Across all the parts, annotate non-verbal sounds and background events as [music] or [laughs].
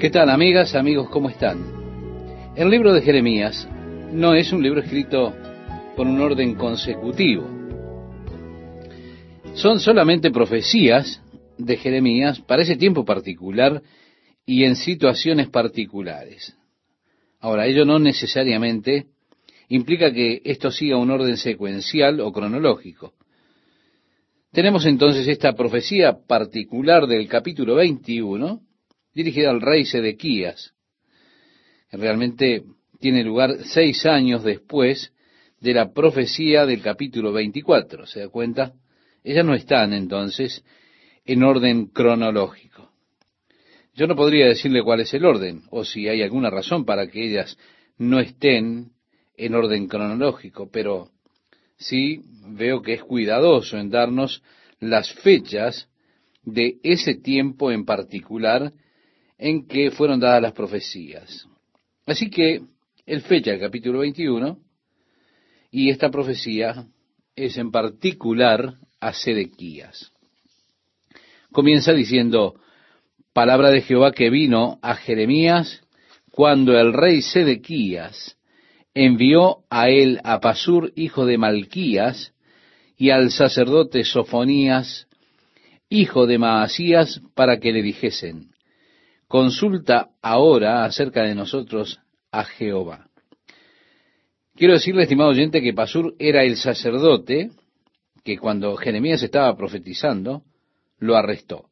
¿Qué tal, amigas, amigos? ¿Cómo están? El libro de Jeremías no es un libro escrito por un orden consecutivo. Son solamente profecías de Jeremías para ese tiempo particular y en situaciones particulares. Ahora, ello no necesariamente implica que esto siga un orden secuencial o cronológico. Tenemos entonces esta profecía particular del capítulo 21, dirigida al rey Sedequías. Realmente tiene lugar seis años después de la profecía del capítulo 24. ¿Se da cuenta? Ellas no están entonces en orden cronológico. Yo no podría decirle cuál es el orden, o si hay alguna razón para que ellas no estén en orden cronológico, pero sí veo que es cuidadoso en darnos las fechas de ese tiempo en particular en que fueron dadas las profecías. Así que él fecha el capítulo 21 y esta profecía es en particular a Sedequías. Comienza diciendo, palabra de Jehová que vino a Jeremías cuando el rey Sedequías envió a él a Pasur, hijo de Malquías, y al sacerdote Sofonías, hijo de Maasías, para que le dijesen, consulta ahora acerca de nosotros a Jehová. Quiero decirle, estimado oyente, que Pasur era el sacerdote que cuando Jeremías estaba profetizando, lo arrestó.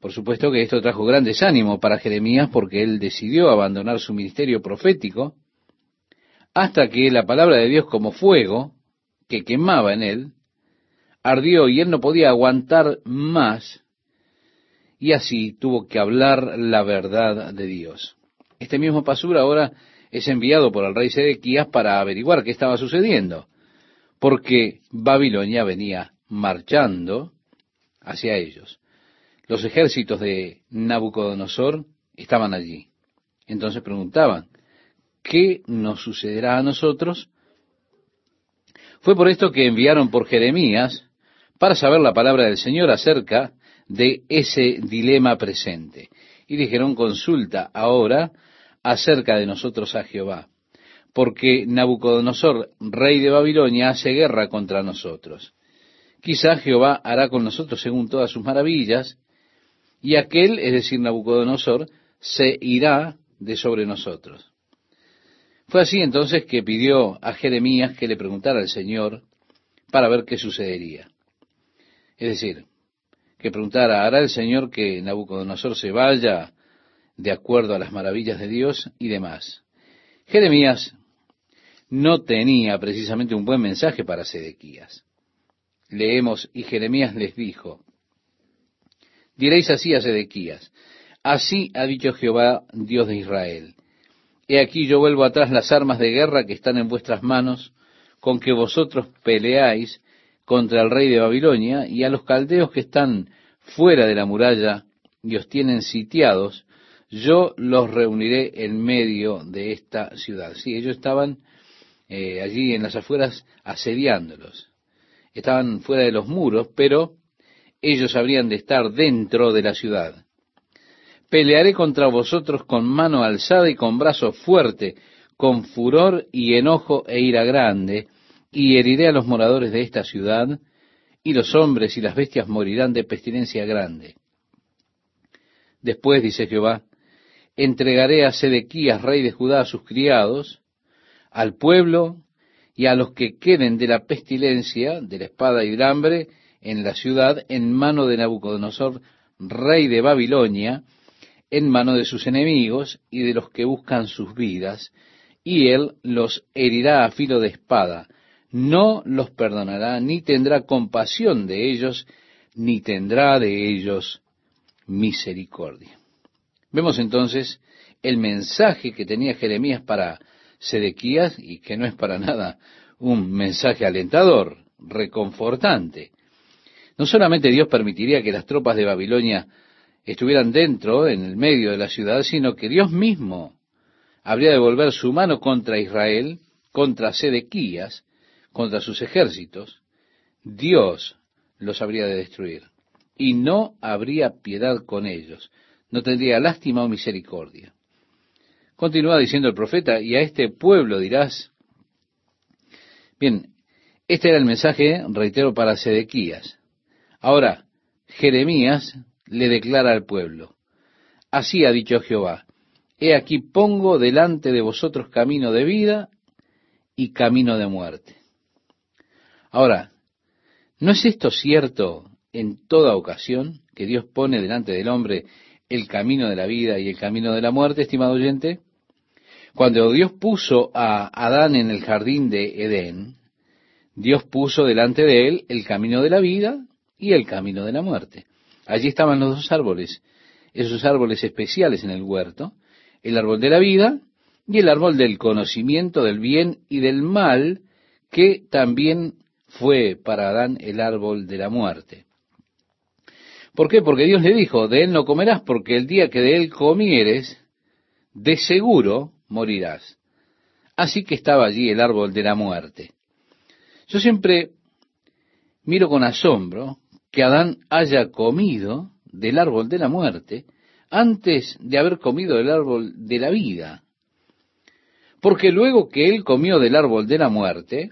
Por supuesto que esto trajo gran desánimo para Jeremías porque él decidió abandonar su ministerio profético hasta que la palabra de Dios como fuego que quemaba en él ardió y él no podía aguantar más y así tuvo que hablar la verdad de Dios. Este mismo Pasur ahora es enviado por el rey Sedequías para averiguar qué estaba sucediendo, porque Babilonia venía marchando hacia ellos. Los ejércitos de Nabucodonosor estaban allí. Entonces preguntaban, ¿qué nos sucederá a nosotros? Fue por esto que enviaron por Jeremías para saber la palabra del Señor acerca de ese dilema presente. Y dijeron, consulta ahora acerca de nosotros a Jehová, porque Nabucodonosor, rey de Babilonia, hace guerra contra nosotros. Quizá Jehová hará con nosotros según todas sus maravillas, y aquel, es decir, Nabucodonosor, se irá de sobre nosotros. Fue así entonces que pidió a Jeremías que le preguntara al Señor para ver qué sucedería. Es decir, que preguntara, ¿hará el Señor que Nabucodonosor se vaya de acuerdo a las maravillas de Dios y demás? Jeremías no tenía precisamente un buen mensaje para Sedequías. Leemos, y Jeremías les dijo, diréis así a Sedequías, así ha dicho Jehová, Dios de Israel, He aquí yo vuelvo atrás las armas de guerra que están en vuestras manos, con que vosotros peleáis contra el rey de Babilonia y a los caldeos que están fuera de la muralla y os tienen sitiados, yo los reuniré en medio de esta ciudad. Sí, ellos estaban eh, allí en las afueras asediándolos. Estaban fuera de los muros, pero ellos habrían de estar dentro de la ciudad. Pelearé contra vosotros con mano alzada y con brazo fuerte, con furor y enojo e ira grande, y heriré a los moradores de esta ciudad, y los hombres y las bestias morirán de pestilencia grande. Después, dice Jehová, entregaré a Sedequías, rey de Judá, a sus criados, al pueblo y a los que queden de la pestilencia, de la espada y del hambre, en la ciudad, en mano de Nabucodonosor, rey de Babilonia, en mano de sus enemigos y de los que buscan sus vidas, y él los herirá a filo de espada, no los perdonará, ni tendrá compasión de ellos, ni tendrá de ellos misericordia. Vemos entonces el mensaje que tenía Jeremías para Sedequías, y que no es para nada un mensaje alentador, reconfortante. No solamente Dios permitiría que las tropas de Babilonia estuvieran dentro, en el medio de la ciudad, sino que Dios mismo habría de volver su mano contra Israel, contra Sedequías, contra sus ejércitos, Dios los habría de destruir. Y no habría piedad con ellos. no tendría lástima o misericordia. Continúa diciendo el profeta, y a este pueblo dirás, bien, este era el mensaje, reitero, para Sedequías. Ahora, Jeremías le declara al pueblo, así ha dicho Jehová, he aquí pongo delante de vosotros camino de vida y camino de muerte. Ahora, ¿no es esto cierto en toda ocasión que Dios pone delante del hombre el camino de la vida y el camino de la muerte, estimado oyente? Cuando Dios puso a Adán en el jardín de Edén, Dios puso delante de él el camino de la vida y el camino de la muerte. Allí estaban los dos árboles, esos árboles especiales en el huerto, el árbol de la vida y el árbol del conocimiento del bien y del mal, que también fue para Adán el árbol de la muerte. ¿Por qué? Porque Dios le dijo, de él no comerás, porque el día que de él comieres, de seguro morirás. Así que estaba allí el árbol de la muerte. Yo siempre miro con asombro que Adán haya comido del árbol de la muerte antes de haber comido del árbol de la vida. Porque luego que él comió del árbol de la muerte,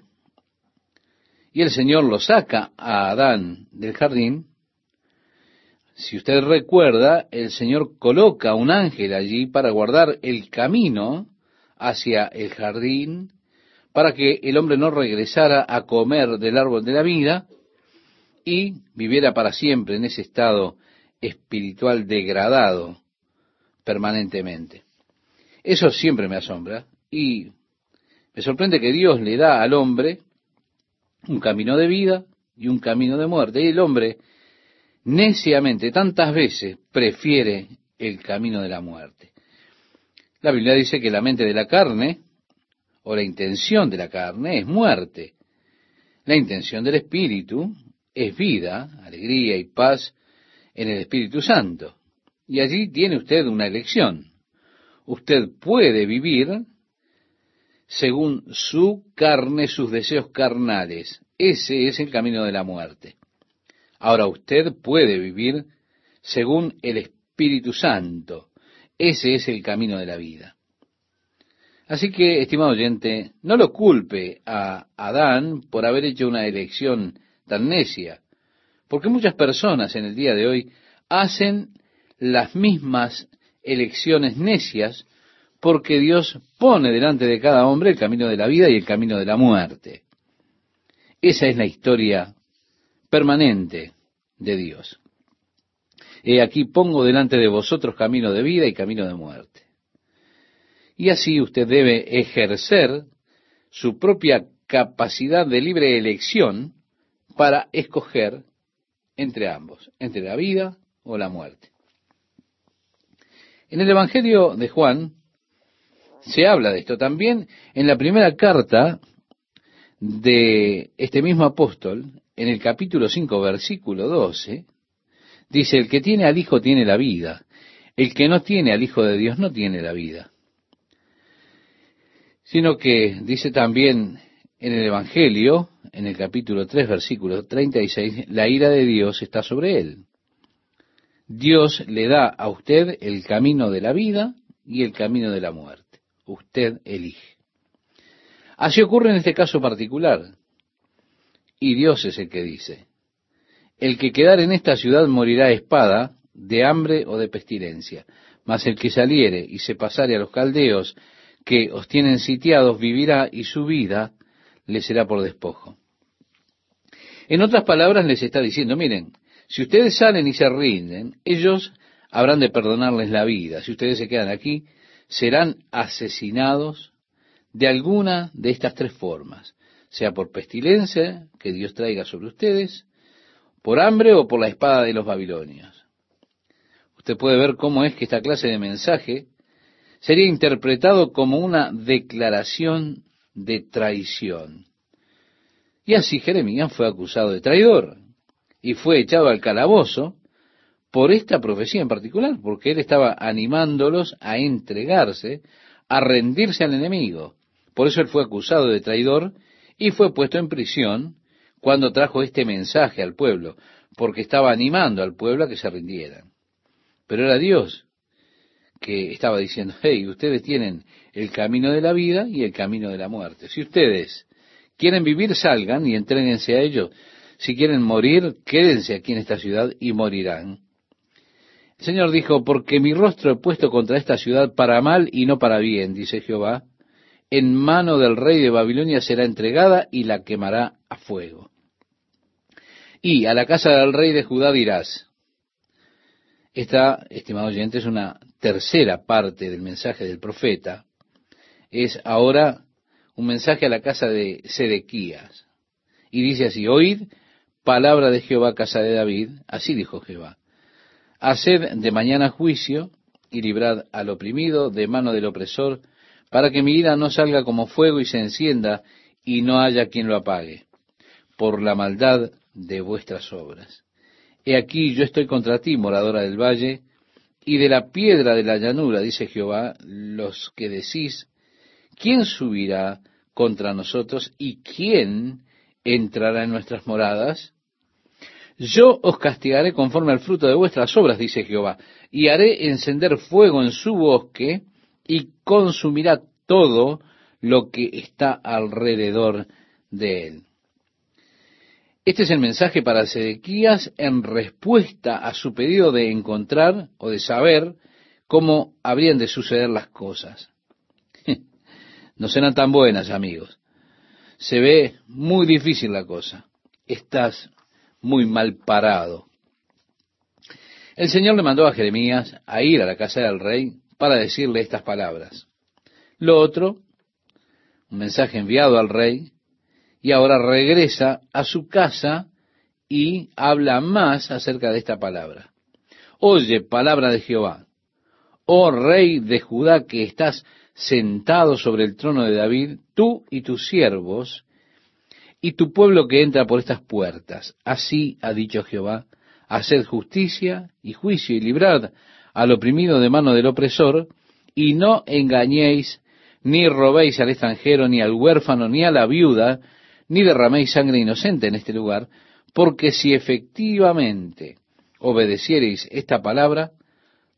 y el Señor lo saca a Adán del jardín, si usted recuerda, el Señor coloca un ángel allí para guardar el camino hacia el jardín, para que el hombre no regresara a comer del árbol de la vida y viviera para siempre en ese estado espiritual degradado permanentemente. Eso siempre me asombra y me sorprende que Dios le da al hombre un camino de vida y un camino de muerte. Y el hombre neciamente tantas veces prefiere el camino de la muerte. La Biblia dice que la mente de la carne, o la intención de la carne, es muerte. La intención del Espíritu es vida, alegría y paz en el Espíritu Santo. Y allí tiene usted una elección. Usted puede vivir según su carne, sus deseos carnales. Ese es el camino de la muerte. Ahora usted puede vivir según el Espíritu Santo. Ese es el camino de la vida. Así que, estimado oyente, no lo culpe a Adán por haber hecho una elección tan necia, porque muchas personas en el día de hoy hacen las mismas elecciones necias porque Dios pone delante de cada hombre el camino de la vida y el camino de la muerte. Esa es la historia permanente de Dios. He aquí pongo delante de vosotros camino de vida y camino de muerte. Y así usted debe ejercer su propia capacidad de libre elección para escoger entre ambos, entre la vida o la muerte. En el Evangelio de Juan se habla de esto. También en la primera carta de este mismo apóstol, en el capítulo 5, versículo 12, dice, el que tiene al Hijo tiene la vida, el que no tiene al Hijo de Dios no tiene la vida. Sino que dice también en el Evangelio, en el capítulo 3, versículo 36, la ira de Dios está sobre él. Dios le da a usted el camino de la vida y el camino de la muerte. Usted elige. Así ocurre en este caso particular y Dios es el que dice, el que quedar en esta ciudad morirá a espada, de hambre o de pestilencia, mas el que saliere y se pasare a los caldeos que os tienen sitiados vivirá y su vida le será por despojo. En otras palabras les está diciendo, miren, si ustedes salen y se rinden, ellos habrán de perdonarles la vida. Si ustedes se quedan aquí, serán asesinados de alguna de estas tres formas sea por pestilencia que Dios traiga sobre ustedes, por hambre o por la espada de los babilonios. Usted puede ver cómo es que esta clase de mensaje sería interpretado como una declaración de traición. Y así Jeremías fue acusado de traidor y fue echado al calabozo por esta profecía en particular, porque él estaba animándolos a entregarse, a rendirse al enemigo. Por eso él fue acusado de traidor y fue puesto en prisión cuando trajo este mensaje al pueblo, porque estaba animando al pueblo a que se rindieran. Pero era Dios que estaba diciendo, hey, ustedes tienen el camino de la vida y el camino de la muerte. Si ustedes quieren vivir, salgan y entréguense a ello. Si quieren morir, quédense aquí en esta ciudad y morirán. El Señor dijo, porque mi rostro he puesto contra esta ciudad para mal y no para bien, dice Jehová, en mano del rey de Babilonia será entregada y la quemará a fuego. Y a la casa del rey de Judá dirás, esta, estimado oyente, es una tercera parte del mensaje del profeta. Es ahora un mensaje a la casa de Sedequías. Y dice así, oíd palabra de Jehová, casa de David, así dijo Jehová. Haced de mañana juicio y librad al oprimido de mano del opresor, para que mi ira no salga como fuego y se encienda y no haya quien lo apague, por la maldad de vuestras obras. He aquí yo estoy contra ti, moradora del valle, y de la piedra de la llanura, dice Jehová, los que decís, ¿quién subirá contra nosotros y quién entrará en nuestras moradas? Yo os castigaré conforme al fruto de vuestras obras, dice Jehová, y haré encender fuego en su bosque y consumirá todo lo que está alrededor de él. Este es el mensaje para Sedequías en respuesta a su pedido de encontrar o de saber cómo habrían de suceder las cosas. [laughs] No serán tan buenas, amigos. Se ve muy difícil la cosa. Estás muy mal parado. El Señor le mandó a Jeremías a ir a la casa del rey para decirle estas palabras. Lo otro, un mensaje enviado al rey, y ahora regresa a su casa y habla más acerca de esta palabra. Oye, palabra de Jehová, oh rey de Judá que estás sentado sobre el trono de David, tú y tus siervos, y tu pueblo que entra por estas puertas. Así ha dicho Jehová, haced justicia y juicio y librad al oprimido de mano del opresor, y no engañéis, ni robéis al extranjero, ni al huérfano, ni a la viuda, ni derraméis sangre inocente en este lugar, porque si efectivamente obedeciereis esta palabra,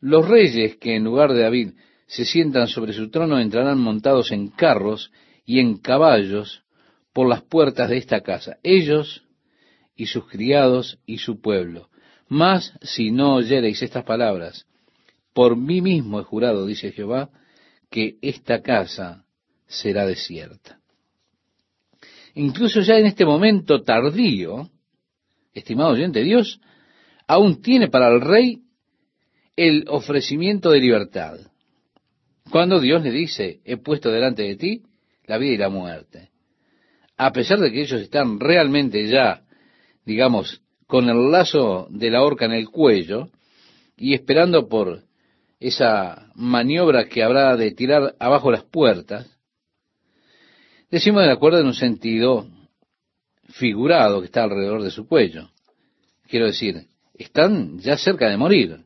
los reyes que en lugar de David se sientan sobre su trono entrarán montados en carros y en caballos por las puertas de esta casa, ellos y sus criados y su pueblo. Mas si no oyereis estas palabras, por mí mismo he jurado, dice Jehová, que esta casa será desierta. Incluso ya en este momento tardío, estimado oyente, Dios aún tiene para el rey el ofrecimiento de libertad. Cuando Dios le dice, he puesto delante de ti la vida y la muerte. A pesar de que ellos están realmente ya, digamos, con el lazo de la horca en el cuello y esperando por esa maniobra que habrá de tirar abajo las puertas, Decimos de acuerdo en un sentido figurado que está alrededor de su cuello. Quiero decir, están ya cerca de morir.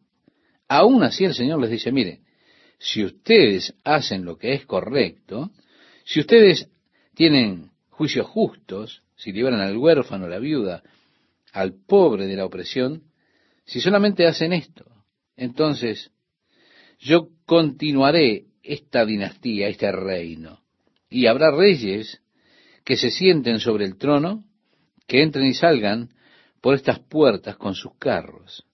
Aún así el Señor les dice, mire, si ustedes hacen lo que es correcto, si ustedes tienen juicios justos, si liberan al huérfano, la viuda, al pobre de la opresión, si solamente hacen esto, entonces yo continuaré esta dinastía, este reino. Y habrá reyes que se sienten sobre el trono, que entren y salgan por estas puertas con sus carros.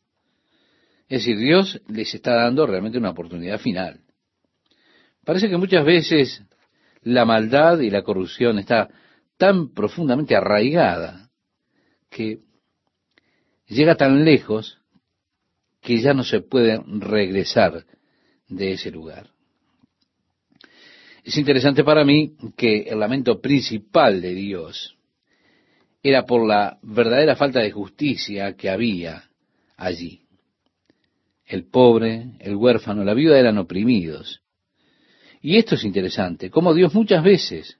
Es decir, Dios les está dando realmente una oportunidad final. Parece que muchas veces la maldad y la corrupción está tan profundamente arraigada que llega tan lejos que ya no se puede regresar de ese lugar. Es interesante para mí que el lamento principal de Dios era por la verdadera falta de justicia que había allí. El pobre, el huérfano, la viuda eran oprimidos. Y esto es interesante, como Dios muchas veces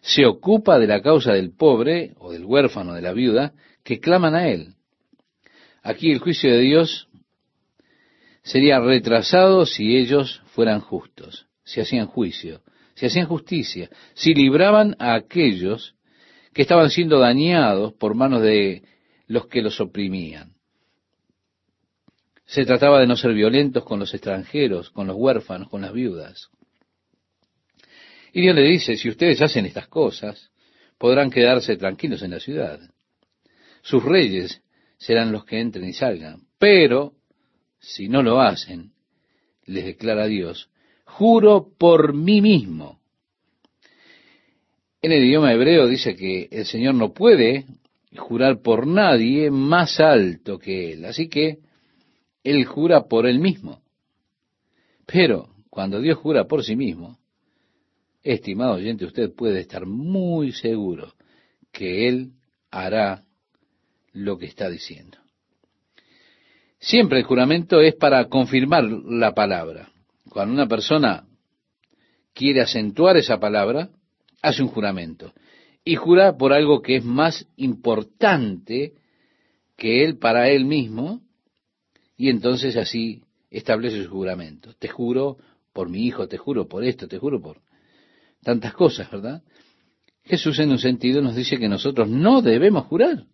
se ocupa de la causa del pobre o del huérfano, de la viuda, que claman a Él. Aquí el juicio de Dios sería retrasado si ellos fueran justos si hacían juicio, si hacían justicia, si libraban a aquellos que estaban siendo dañados por manos de los que los oprimían. Se trataba de no ser violentos con los extranjeros, con los huérfanos, con las viudas. Y Dios le dice, si ustedes hacen estas cosas, podrán quedarse tranquilos en la ciudad. Sus reyes serán los que entren y salgan. Pero, si no lo hacen, les declara Dios, juro por mí mismo. En el idioma hebreo dice que el Señor no puede jurar por nadie más alto que Él. Así que Él jura por Él mismo. Pero cuando Dios jura por sí mismo, estimado oyente, usted puede estar muy seguro que Él hará lo que está diciendo. Siempre el juramento es para confirmar la palabra. Cuando una persona quiere acentuar esa palabra, hace un juramento. Y jura por algo que es más importante que él para él mismo, y entonces así establece su juramento. Te juro por mi hijo, te juro por esto, te juro por tantas cosas, ¿verdad? Jesús en un sentido nos dice que nosotros no debemos jurar.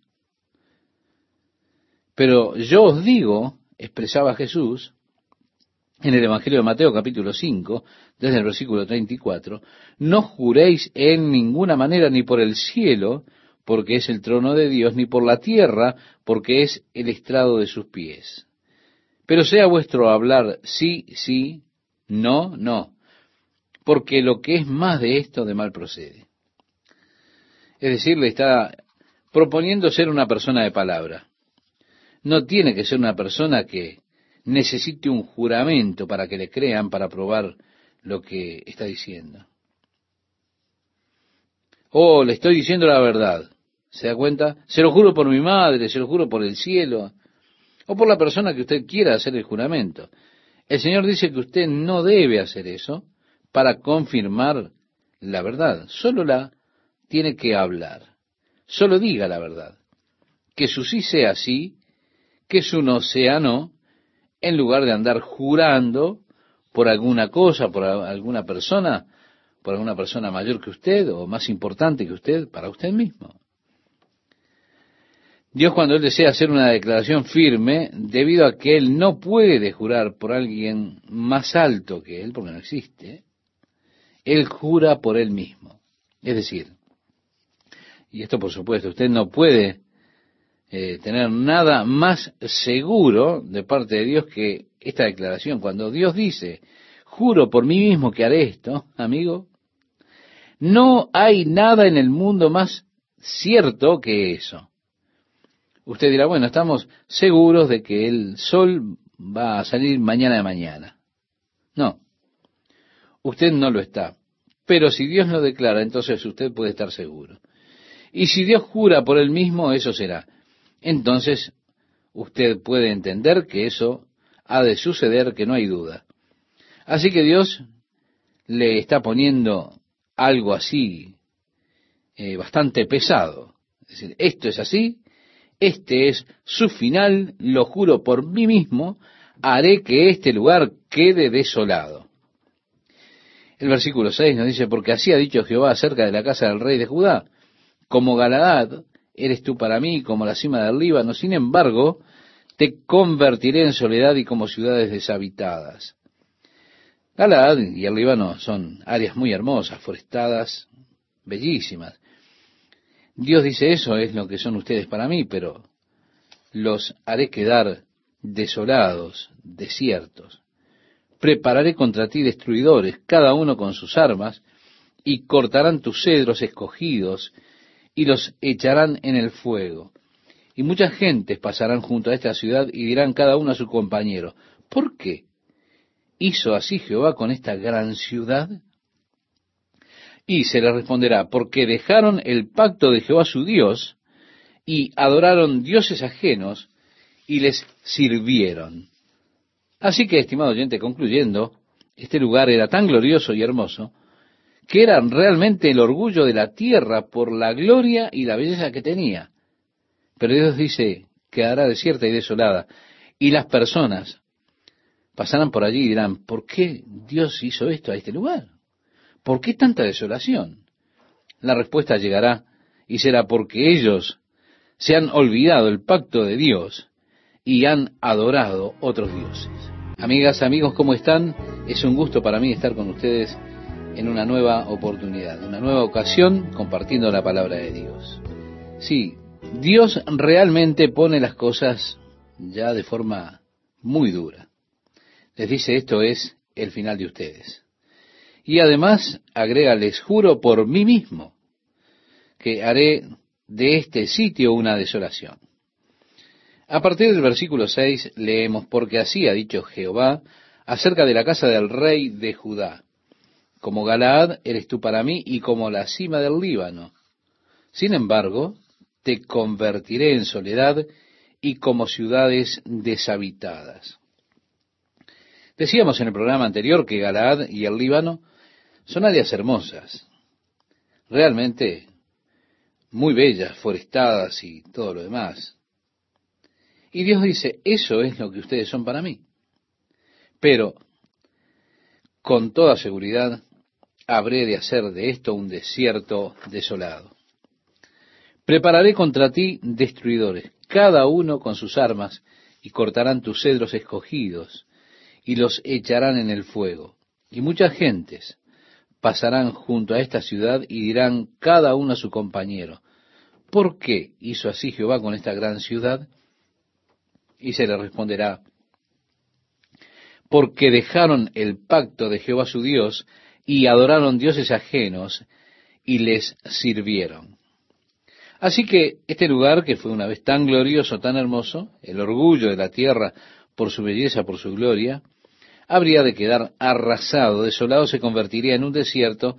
Pero yo os digo, expresaba Jesús en el Evangelio de Mateo capítulo 5, desde el versículo 34, no juréis en ninguna manera ni por el cielo, porque es el trono de Dios, ni por la tierra, porque es el estrado de sus pies. Pero sea vuestro hablar sí, sí, no, no, porque lo que es más de esto de mal procede. Es decir, le está proponiendo ser una persona de palabra no tiene que ser una persona que necesite un juramento para que le crean, para probar lo que está diciendo. Oh, le estoy diciendo la verdad. ¿Se da cuenta? Se lo juro por mi madre, se lo juro por el cielo, o por la persona que usted quiera hacer el juramento. El Señor dice que usted no debe hacer eso para confirmar la verdad. Solo la tiene que hablar. Solo diga la verdad. Que su sí sea sí que es un océano en lugar de andar jurando por alguna cosa, por alguna persona, por alguna persona mayor que usted o más importante que usted, para usted mismo. Dios cuando Él desea hacer una declaración firme, debido a que Él no puede jurar por alguien más alto que Él, porque no existe, Él jura por Él mismo. Es decir, y esto por supuesto, usted no puede eh, tener nada más seguro de parte de Dios que esta declaración. Cuando Dios dice, juro por mí mismo que haré esto, amigo, no hay nada en el mundo más cierto que eso. Usted dirá, bueno, estamos seguros de que el sol va a salir mañana de mañana. No, usted no lo está. Pero si Dios lo declara, entonces usted puede estar seguro. Y si Dios jura por él mismo, eso será entonces usted puede entender que eso ha de suceder, que no hay duda. Así que Dios le está poniendo algo así eh, bastante pesado. Es decir, esto es así, este es su final, lo juro por mí mismo, haré que este lugar quede desolado. El versículo 6 nos dice, porque así ha dicho Jehová acerca de la casa del rey de Judá, como Galadad eres tú para mí como la cima del Líbano, sin embargo, te convertiré en soledad y como ciudades deshabitadas. Galad y el Líbano son áreas muy hermosas, forestadas, bellísimas. Dios dice eso es lo que son ustedes para mí, pero los haré quedar desolados, desiertos. Prepararé contra ti destruidores, cada uno con sus armas, y cortarán tus cedros escogidos y los echarán en el fuego. Y muchas gentes pasarán junto a esta ciudad y dirán cada uno a su compañero, ¿por qué hizo así Jehová con esta gran ciudad? Y se les responderá, porque dejaron el pacto de Jehová su Dios y adoraron dioses ajenos y les sirvieron. Así que, estimado oyente, concluyendo, este lugar era tan glorioso y hermoso que eran realmente el orgullo de la tierra por la gloria y la belleza que tenía. Pero Dios dice, quedará desierta y desolada, y las personas pasarán por allí y dirán, ¿por qué Dios hizo esto a este lugar? ¿Por qué tanta desolación? La respuesta llegará y será porque ellos se han olvidado el pacto de Dios y han adorado otros dioses. Amigas, amigos, ¿cómo están? Es un gusto para mí estar con ustedes en una nueva oportunidad, una nueva ocasión compartiendo la palabra de Dios. Sí, Dios realmente pone las cosas ya de forma muy dura. Les dice esto es el final de ustedes. Y además agrega, les juro por mí mismo que haré de este sitio una desolación. A partir del versículo 6 leemos, porque así ha dicho Jehová acerca de la casa del rey de Judá. Como Galaad eres tú para mí y como la cima del Líbano. Sin embargo, te convertiré en soledad y como ciudades deshabitadas. Decíamos en el programa anterior que Galaad y el Líbano son áreas hermosas, realmente muy bellas, forestadas y todo lo demás. Y Dios dice, eso es lo que ustedes son para mí. Pero, con toda seguridad, habré de hacer de esto un desierto desolado. Prepararé contra ti destruidores, cada uno con sus armas, y cortarán tus cedros escogidos, y los echarán en el fuego. Y muchas gentes pasarán junto a esta ciudad y dirán cada uno a su compañero, ¿por qué hizo así Jehová con esta gran ciudad? Y se le responderá, porque dejaron el pacto de Jehová su Dios y adoraron dioses ajenos y les sirvieron. Así que este lugar, que fue una vez tan glorioso, tan hermoso, el orgullo de la tierra por su belleza, por su gloria, habría de quedar arrasado, desolado, se convertiría en un desierto,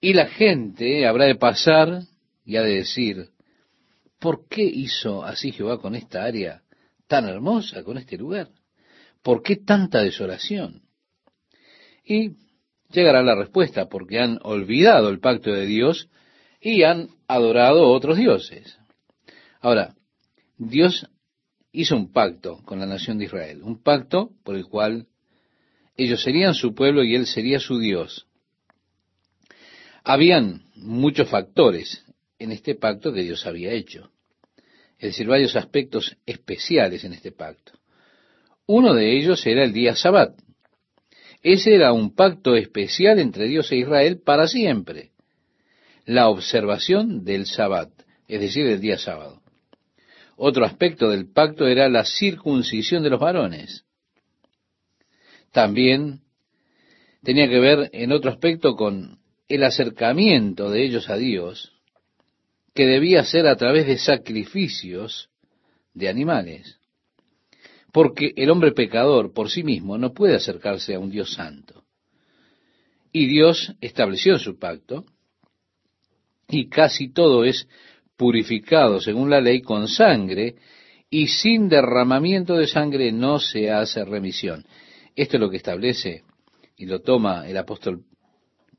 y la gente habrá de pasar y ha de decir, ¿por qué hizo así Jehová con esta área tan hermosa, con este lugar? ¿Por qué tanta desolación? Y llegará la respuesta, porque han olvidado el pacto de Dios y han adorado otros dioses. Ahora, Dios hizo un pacto con la nación de Israel, un pacto por el cual ellos serían su pueblo y Él sería su Dios. Habían muchos factores en este pacto que Dios había hecho. Es decir, varios aspectos especiales en este pacto. Uno de ellos era el día sabbat. Ese era un pacto especial entre Dios e Israel para siempre. La observación del sabbat, es decir, el día sábado. Otro aspecto del pacto era la circuncisión de los varones también tenía que ver en otro aspecto con el acercamiento de ellos a Dios, que debía ser a través de sacrificios de animales. Porque el hombre pecador por sí mismo no puede acercarse a un Dios santo. Y Dios estableció su pacto, y casi todo es purificado según la ley con sangre, y sin derramamiento de sangre no se hace remisión. Esto es lo que establece y lo toma el apóstol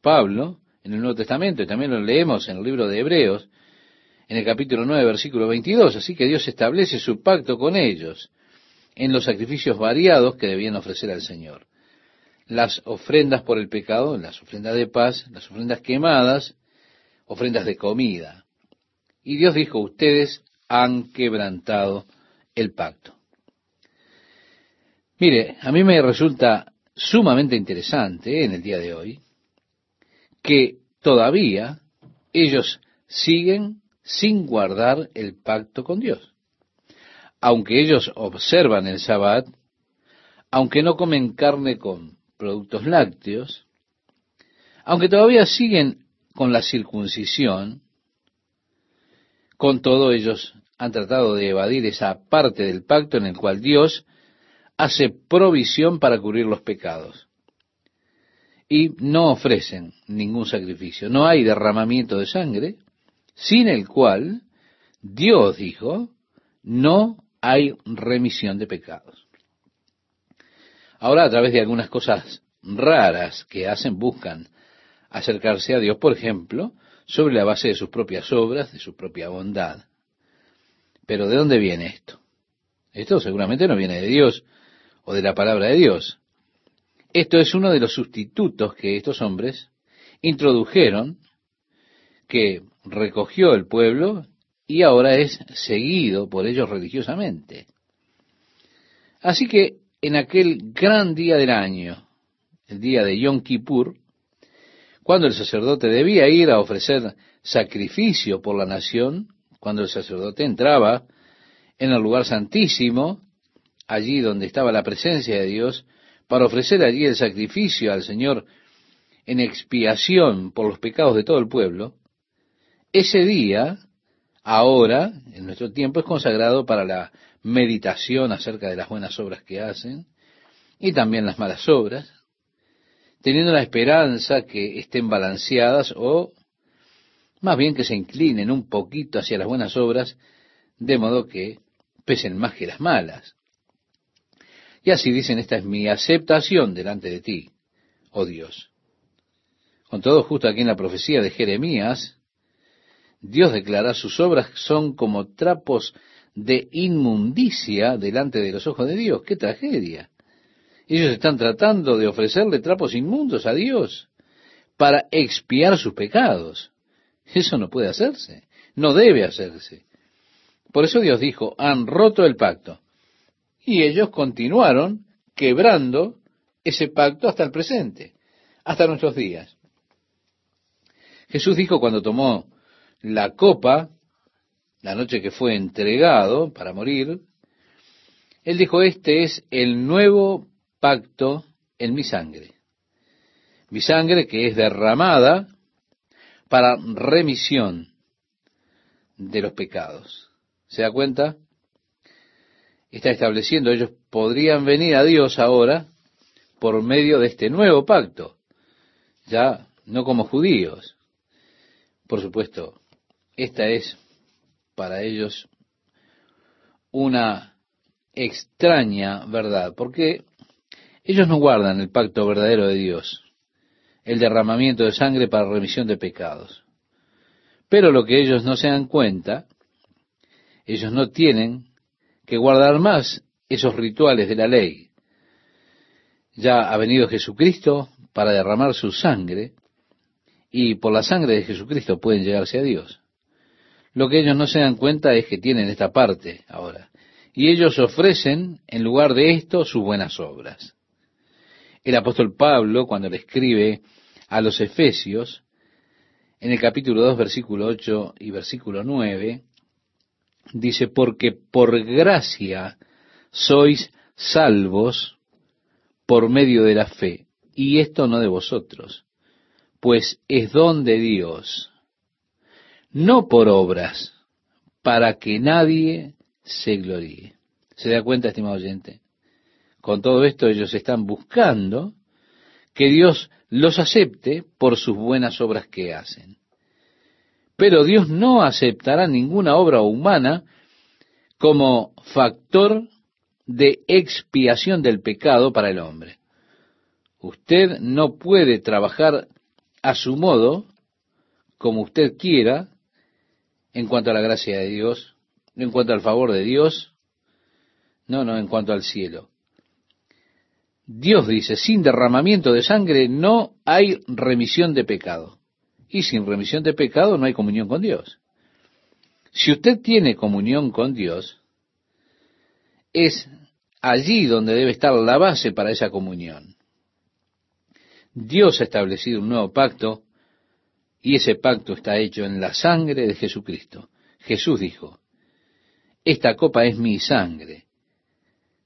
Pablo en el Nuevo Testamento y también lo leemos en el libro de Hebreos, en el capítulo 9, versículo 22. Así que Dios establece su pacto con ellos en los sacrificios variados que debían ofrecer al Señor. Las ofrendas por el pecado, las ofrendas de paz, las ofrendas quemadas, ofrendas de comida. Y Dios dijo, ustedes han quebrantado el pacto. Mire, a mí me resulta sumamente interesante en el día de hoy que todavía ellos siguen sin guardar el pacto con Dios. Aunque ellos observan el sabbat, aunque no comen carne con productos lácteos, aunque todavía siguen con la circuncisión, con todo ellos han tratado de evadir esa parte del pacto en el cual Dios hace provisión para cubrir los pecados. Y no ofrecen ningún sacrificio. No hay derramamiento de sangre, sin el cual Dios dijo, no hay remisión de pecados. Ahora, a través de algunas cosas raras que hacen, buscan acercarse a Dios, por ejemplo, sobre la base de sus propias obras, de su propia bondad. Pero ¿de dónde viene esto? Esto seguramente no viene de Dios, o de la palabra de Dios. Esto es uno de los sustitutos que estos hombres introdujeron, que recogió el pueblo y ahora es seguido por ellos religiosamente. Así que en aquel gran día del año, el día de Yom Kippur, cuando el sacerdote debía ir a ofrecer sacrificio por la nación, cuando el sacerdote entraba en el lugar santísimo, allí donde estaba la presencia de Dios, para ofrecer allí el sacrificio al Señor en expiación por los pecados de todo el pueblo, ese día, ahora, en nuestro tiempo, es consagrado para la meditación acerca de las buenas obras que hacen y también las malas obras, teniendo la esperanza que estén balanceadas o más bien que se inclinen un poquito hacia las buenas obras, de modo que pesen más que las malas. Y así dicen, esta es mi aceptación delante de ti, oh Dios. Con todo, justo aquí en la profecía de Jeremías, Dios declara sus obras son como trapos de inmundicia delante de los ojos de Dios. ¡Qué tragedia! Ellos están tratando de ofrecerle trapos inmundos a Dios para expiar sus pecados. Eso no puede hacerse, no debe hacerse. Por eso Dios dijo, han roto el pacto. Y ellos continuaron quebrando ese pacto hasta el presente, hasta nuestros días. Jesús dijo cuando tomó la copa, la noche que fue entregado para morir, Él dijo, este es el nuevo pacto en mi sangre. Mi sangre que es derramada para remisión de los pecados. ¿Se da cuenta? Está estableciendo, ellos podrían venir a Dios ahora por medio de este nuevo pacto, ya no como judíos. Por supuesto, esta es para ellos una extraña verdad, porque ellos no guardan el pacto verdadero de Dios el derramamiento de sangre para remisión de pecados. Pero lo que ellos no se dan cuenta, ellos no tienen que guardar más esos rituales de la ley. Ya ha venido Jesucristo para derramar su sangre y por la sangre de Jesucristo pueden llegarse a Dios. Lo que ellos no se dan cuenta es que tienen esta parte ahora. Y ellos ofrecen en lugar de esto sus buenas obras. El apóstol Pablo, cuando le escribe a los Efesios, en el capítulo 2, versículo 8 y versículo 9, dice, porque por gracia sois salvos por medio de la fe, y esto no de vosotros, pues es don de Dios, no por obras, para que nadie se gloríe. ¿Se da cuenta, estimado oyente? Con todo esto ellos están buscando que Dios los acepte por sus buenas obras que hacen. Pero Dios no aceptará ninguna obra humana como factor de expiación del pecado para el hombre. Usted no puede trabajar a su modo, como usted quiera, en cuanto a la gracia de Dios, en cuanto al favor de Dios, no, no, en cuanto al cielo. Dios dice, sin derramamiento de sangre no hay remisión de pecado. Y sin remisión de pecado no hay comunión con Dios. Si usted tiene comunión con Dios, es allí donde debe estar la base para esa comunión. Dios ha establecido un nuevo pacto y ese pacto está hecho en la sangre de Jesucristo. Jesús dijo, esta copa es mi sangre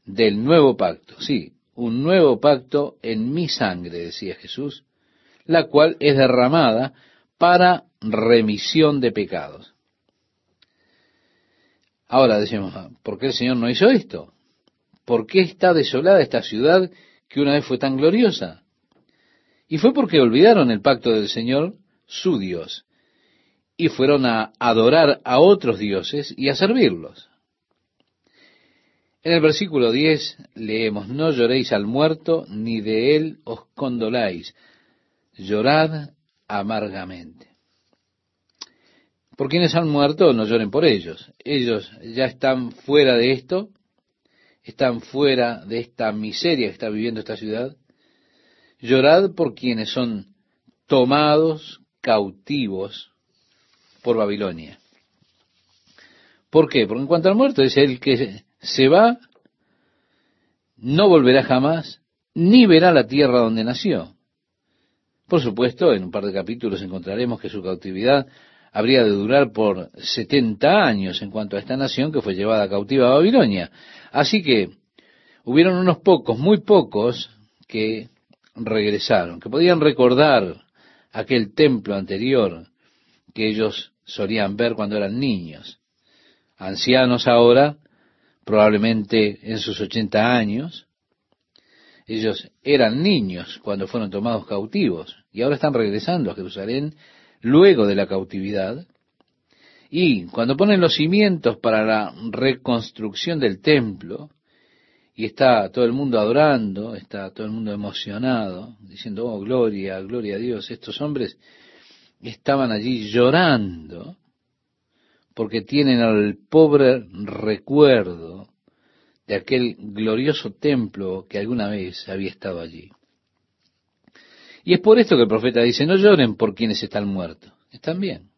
del nuevo pacto. Sí, un nuevo pacto en mi sangre, decía Jesús, la cual es derramada para remisión de pecados. Ahora decimos, ah, ¿por qué el Señor no hizo esto? ¿Por qué está desolada esta ciudad que una vez fue tan gloriosa? Y fue porque olvidaron el pacto del Señor, su Dios, y fueron a adorar a otros dioses y a servirlos. En el versículo 10 leemos, no lloréis al muerto, ni de él os condoláis, llorad amargamente. Por quienes han muerto, no lloren por ellos. Ellos ya están fuera de esto, están fuera de esta miseria que está viviendo esta ciudad. Llorad por quienes son tomados cautivos por Babilonia. ¿Por qué? Porque en cuanto al muerto es el que se va, no volverá jamás, ni verá la tierra donde nació. Por supuesto, en un par de capítulos encontraremos que su cautividad habría de durar por setenta años en cuanto a esta nación que fue llevada cautiva a Babilonia. Así que hubieron unos pocos, muy pocos, que regresaron, que podían recordar aquel templo anterior que ellos solían ver cuando eran niños. Ancianos ahora, probablemente en sus ochenta años, ellos eran niños cuando fueron tomados cautivos y ahora están regresando a Jerusalén luego de la cautividad. Y cuando ponen los cimientos para la reconstrucción del templo, y está todo el mundo adorando, está todo el mundo emocionado, diciendo, oh, gloria, gloria a Dios, estos hombres estaban allí llorando porque tienen al pobre recuerdo de aquel glorioso templo que alguna vez había estado allí. Y es por esto que el profeta dice, no lloren por quienes están muertos, están bien.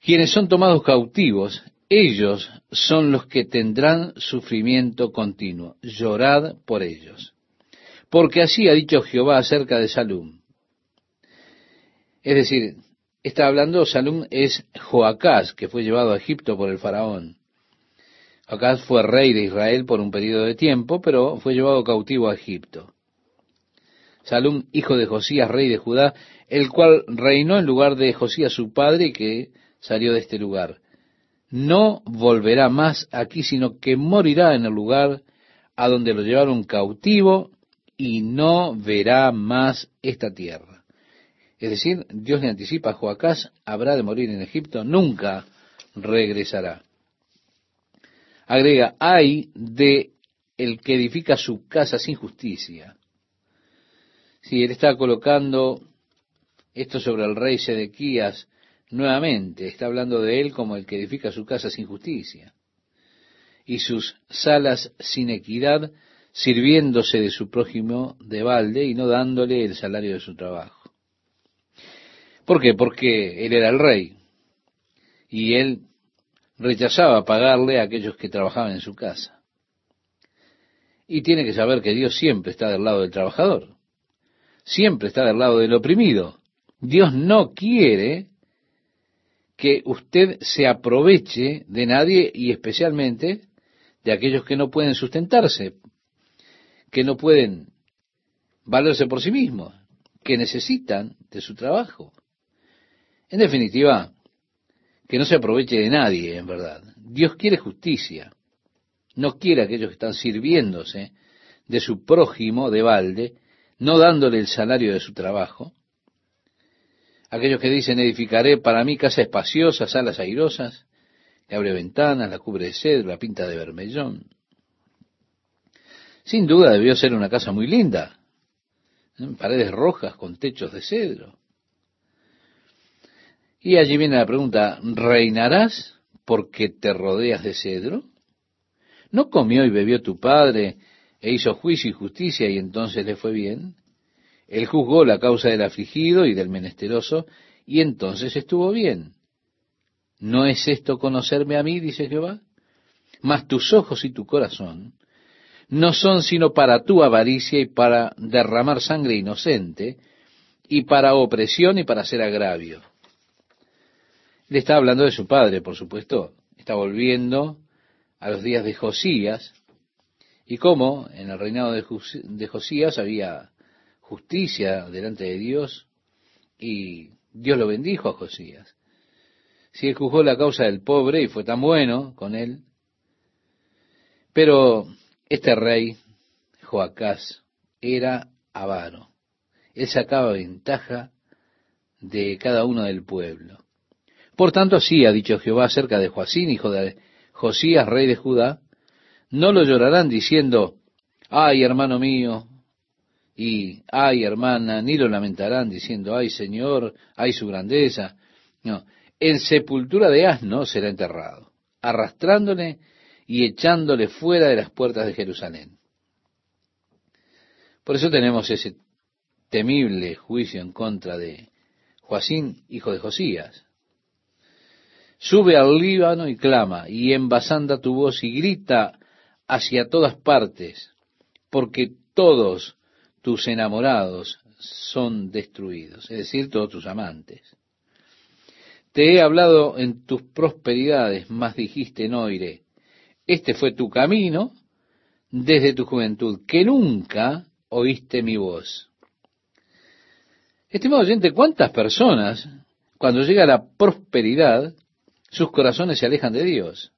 Quienes son tomados cautivos, ellos son los que tendrán sufrimiento continuo. Llorad por ellos. Porque así ha dicho Jehová acerca de Salum. Es decir, está hablando, Salum es Joacás, que fue llevado a Egipto por el faraón. Joacás fue rey de Israel por un periodo de tiempo, pero fue llevado cautivo a Egipto. Salum, hijo de Josías, rey de Judá, el cual reinó en lugar de Josías su padre que salió de este lugar. No volverá más aquí, sino que morirá en el lugar a donde lo llevaron cautivo y no verá más esta tierra. Es decir, Dios le anticipa a Joacás, habrá de morir en Egipto, nunca regresará. Agrega, hay de el que edifica su casa sin justicia. Si él está colocando esto sobre el rey Sedequías nuevamente, está hablando de él como el que edifica su casa sin justicia y sus salas sin equidad, sirviéndose de su prójimo de balde y no dándole el salario de su trabajo. ¿Por qué? Porque él era el rey y él rechazaba pagarle a aquellos que trabajaban en su casa. Y tiene que saber que Dios siempre está del lado del trabajador siempre está del lado del oprimido. Dios no quiere que usted se aproveche de nadie y especialmente de aquellos que no pueden sustentarse, que no pueden valerse por sí mismos, que necesitan de su trabajo. En definitiva, que no se aproveche de nadie, en verdad. Dios quiere justicia. No quiere aquellos que están sirviéndose de su prójimo de balde no dándole el salario de su trabajo. Aquellos que dicen, edificaré para mí casa espaciosa, salas airosas, que abre ventanas, la cubre de cedro, la pinta de vermellón. Sin duda debió ser una casa muy linda, paredes rojas con techos de cedro. Y allí viene la pregunta, ¿reinarás porque te rodeas de cedro? ¿No comió y bebió tu padre e hizo juicio y justicia y entonces le fue bien. Él juzgó la causa del afligido y del menesteroso y entonces estuvo bien. ¿No es esto conocerme a mí, dice Jehová? Mas tus ojos y tu corazón no son sino para tu avaricia y para derramar sangre inocente y para opresión y para hacer agravio. Le está hablando de su padre, por supuesto. Está volviendo a los días de Josías, y cómo en el reinado de Josías había justicia delante de Dios y Dios lo bendijo a Josías. Si él juzgó la causa del pobre y fue tan bueno con él, pero este rey, Joacás, era avaro. Él sacaba ventaja de cada uno del pueblo. Por tanto, así ha dicho Jehová acerca de Joacín, hijo de Josías, rey de Judá, no lo llorarán diciendo, ay hermano mío, y ay hermana, ni lo lamentarán diciendo, ay Señor, ay su grandeza. No, en sepultura de asno será enterrado, arrastrándole y echándole fuera de las puertas de Jerusalén. Por eso tenemos ese temible juicio en contra de Joacín, hijo de Josías. Sube al Líbano y clama, y envasanda tu voz y grita hacia todas partes, porque todos tus enamorados son destruidos, es decir, todos tus amantes. Te he hablado en tus prosperidades, mas dijiste no iré. Este fue tu camino desde tu juventud, que nunca oíste mi voz. Estimado oyente, ¿cuántas personas, cuando llega la prosperidad, sus corazones se alejan de Dios?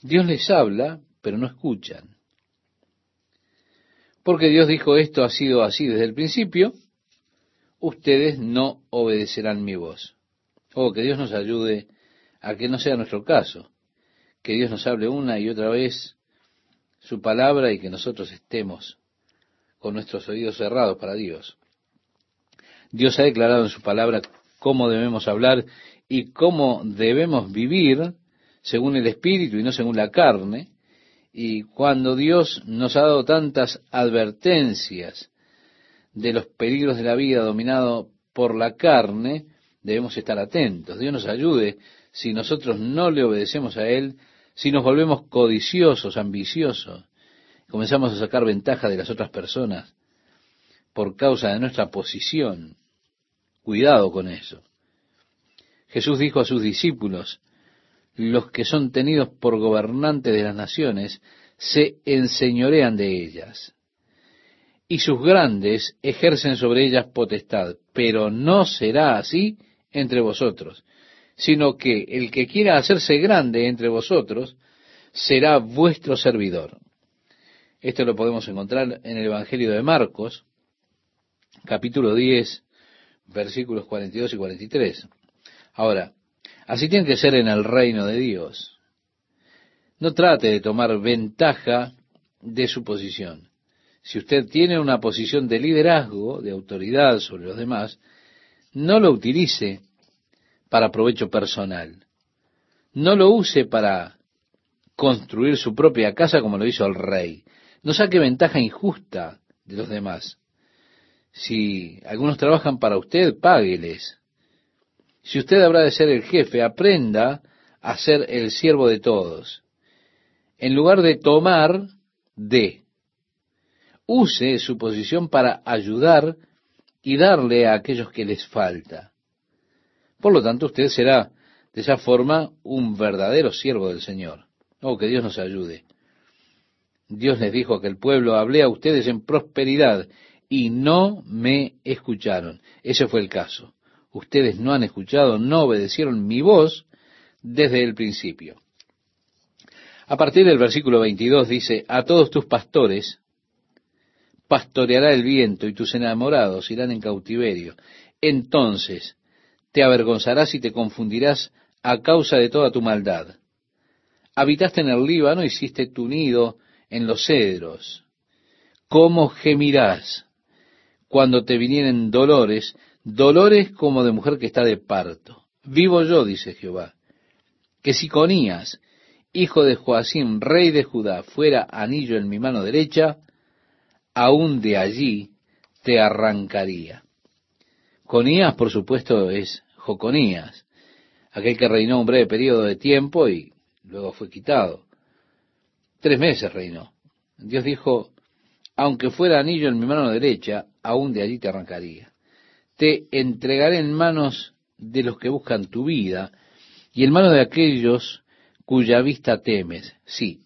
Dios les habla, pero no escuchan. Porque Dios dijo esto ha sido así desde el principio, ustedes no obedecerán mi voz. Oh, que Dios nos ayude a que no sea nuestro caso, que Dios nos hable una y otra vez su palabra y que nosotros estemos con nuestros oídos cerrados para Dios. Dios ha declarado en su palabra cómo debemos hablar y cómo debemos vivir según el Espíritu y no según la carne. Y cuando Dios nos ha dado tantas advertencias de los peligros de la vida dominado por la carne, debemos estar atentos. Dios nos ayude si nosotros no le obedecemos a Él, si nos volvemos codiciosos, ambiciosos, comenzamos a sacar ventaja de las otras personas por causa de nuestra posición. Cuidado con eso. Jesús dijo a sus discípulos, los que son tenidos por gobernantes de las naciones se enseñorean de ellas, y sus grandes ejercen sobre ellas potestad, pero no será así entre vosotros, sino que el que quiera hacerse grande entre vosotros será vuestro servidor. Esto lo podemos encontrar en el Evangelio de Marcos, capítulo 10, versículos 42 y 43. Ahora, así tiene que ser en el reino de Dios. No trate de tomar ventaja de su posición. Si usted tiene una posición de liderazgo, de autoridad sobre los demás, no lo utilice para provecho personal. No lo use para construir su propia casa como lo hizo el rey. No saque ventaja injusta de los demás. Si algunos trabajan para usted, págueles. Si usted habrá de ser el jefe, aprenda a ser el siervo de todos. En lugar de tomar, de. Use su posición para ayudar y darle a aquellos que les falta. Por lo tanto, usted será de esa forma un verdadero siervo del Señor. Oh, que Dios nos ayude. Dios les dijo a aquel pueblo, hablé a ustedes en prosperidad y no me escucharon. Ese fue el caso. Ustedes no han escuchado, no obedecieron mi voz desde el principio. A partir del versículo 22 dice, a todos tus pastores pastoreará el viento y tus enamorados irán en cautiverio. Entonces te avergonzarás y te confundirás a causa de toda tu maldad. Habitaste en el Líbano, hiciste tu nido en los cedros. ¿Cómo gemirás cuando te vinieren dolores, dolores como de mujer que está de parto? Vivo yo, dice Jehová, que si Conías, hijo de Joacim, rey de Judá, fuera anillo en mi mano derecha, aún de allí te arrancaría. Conías, por supuesto, es Joconías, aquel que reinó un breve periodo de tiempo y luego fue quitado. Tres meses reinó. Dios dijo, aunque fuera anillo en mi mano derecha, aún de allí te arrancaría. Te entregaré en manos de los que buscan tu vida y en manos de aquellos cuya vista temes. Sí,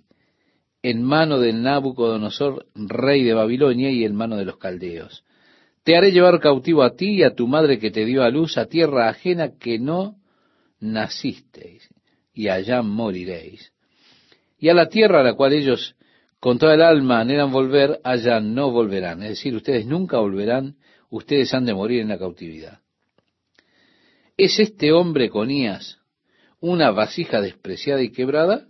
en mano de Nabucodonosor, rey de Babilonia, y en mano de los caldeos. Te haré llevar cautivo a ti y a tu madre que te dio a luz a tierra ajena que no nacisteis, y allá moriréis y a la tierra a la cual ellos con toda el alma anhelan volver, allá no volverán. Es decir, ustedes nunca volverán, ustedes han de morir en la cautividad. ¿Es este hombre Conías una vasija despreciada y quebrada?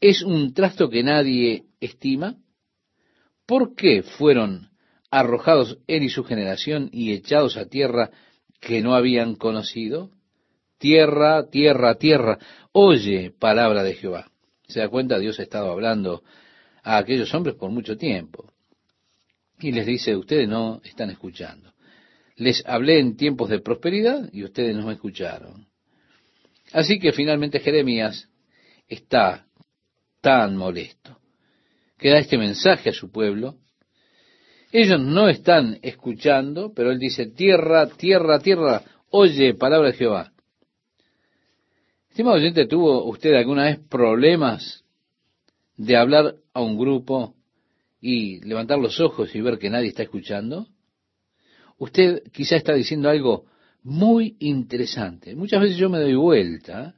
¿Es un trasto que nadie estima? ¿Por qué fueron arrojados él y su generación y echados a tierra que no habían conocido? Tierra, tierra, tierra, oye palabra de Jehová. Se da cuenta, Dios ha estado hablando a aquellos hombres por mucho tiempo. Y les dice, ustedes no están escuchando. Les hablé en tiempos de prosperidad y ustedes no me escucharon. Así que finalmente Jeremías está tan molesto, que da este mensaje a su pueblo. Ellos no están escuchando, pero él dice, tierra, tierra, tierra, oye palabra de Jehová. Estimado oyente, ¿tuvo usted alguna vez problemas de hablar a un grupo y levantar los ojos y ver que nadie está escuchando? Usted quizá está diciendo algo muy interesante. Muchas veces yo me doy vuelta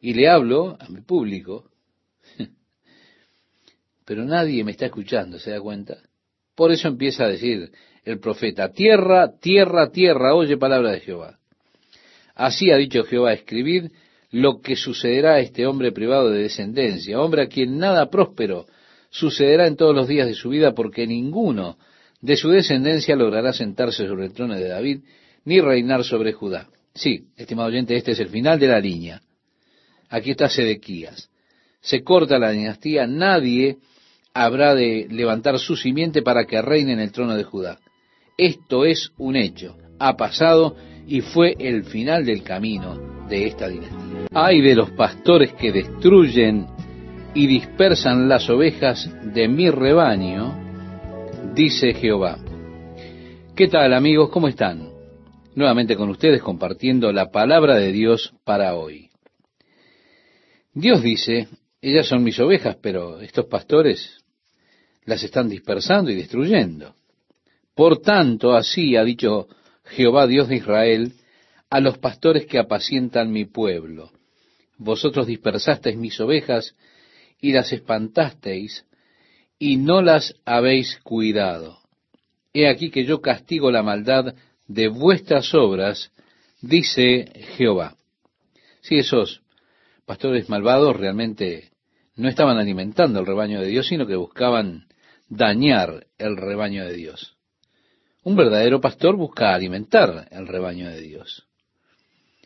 y le hablo a mi público, [laughs] pero nadie me está escuchando, ¿se da cuenta? Por eso empieza a decir el profeta, tierra, tierra, tierra, oye palabra de Jehová. Así ha dicho Jehová, escribid lo que sucederá a este hombre privado de descendencia, hombre a quien nada próspero sucederá en todos los días de su vida, porque ninguno de su descendencia logrará sentarse sobre el trono de David, ni reinar sobre Judá. Sí, estimado oyente, este es el final de la línea. Aquí está Sedequías. Se corta la dinastía, nadie habrá de levantar su simiente para que reine en el trono de Judá. Esto es un hecho, ha pasado y fue el final del camino de esta dinastía. Hay de los pastores que destruyen y dispersan las ovejas de mi rebaño, dice Jehová. ¿Qué tal amigos? ¿Cómo están? Nuevamente con ustedes compartiendo la palabra de Dios para hoy. Dios dice, ellas son mis ovejas, pero estos pastores las están dispersando y destruyendo. Por tanto, así ha dicho Jehová Dios de Israel a los pastores que apacientan mi pueblo. Vosotros dispersasteis mis ovejas y las espantasteis y no las habéis cuidado. He aquí que yo castigo la maldad de vuestras obras, dice Jehová. Si esos pastores malvados realmente no estaban alimentando el rebaño de Dios, sino que buscaban dañar el rebaño de Dios. Un verdadero pastor busca alimentar el rebaño de Dios.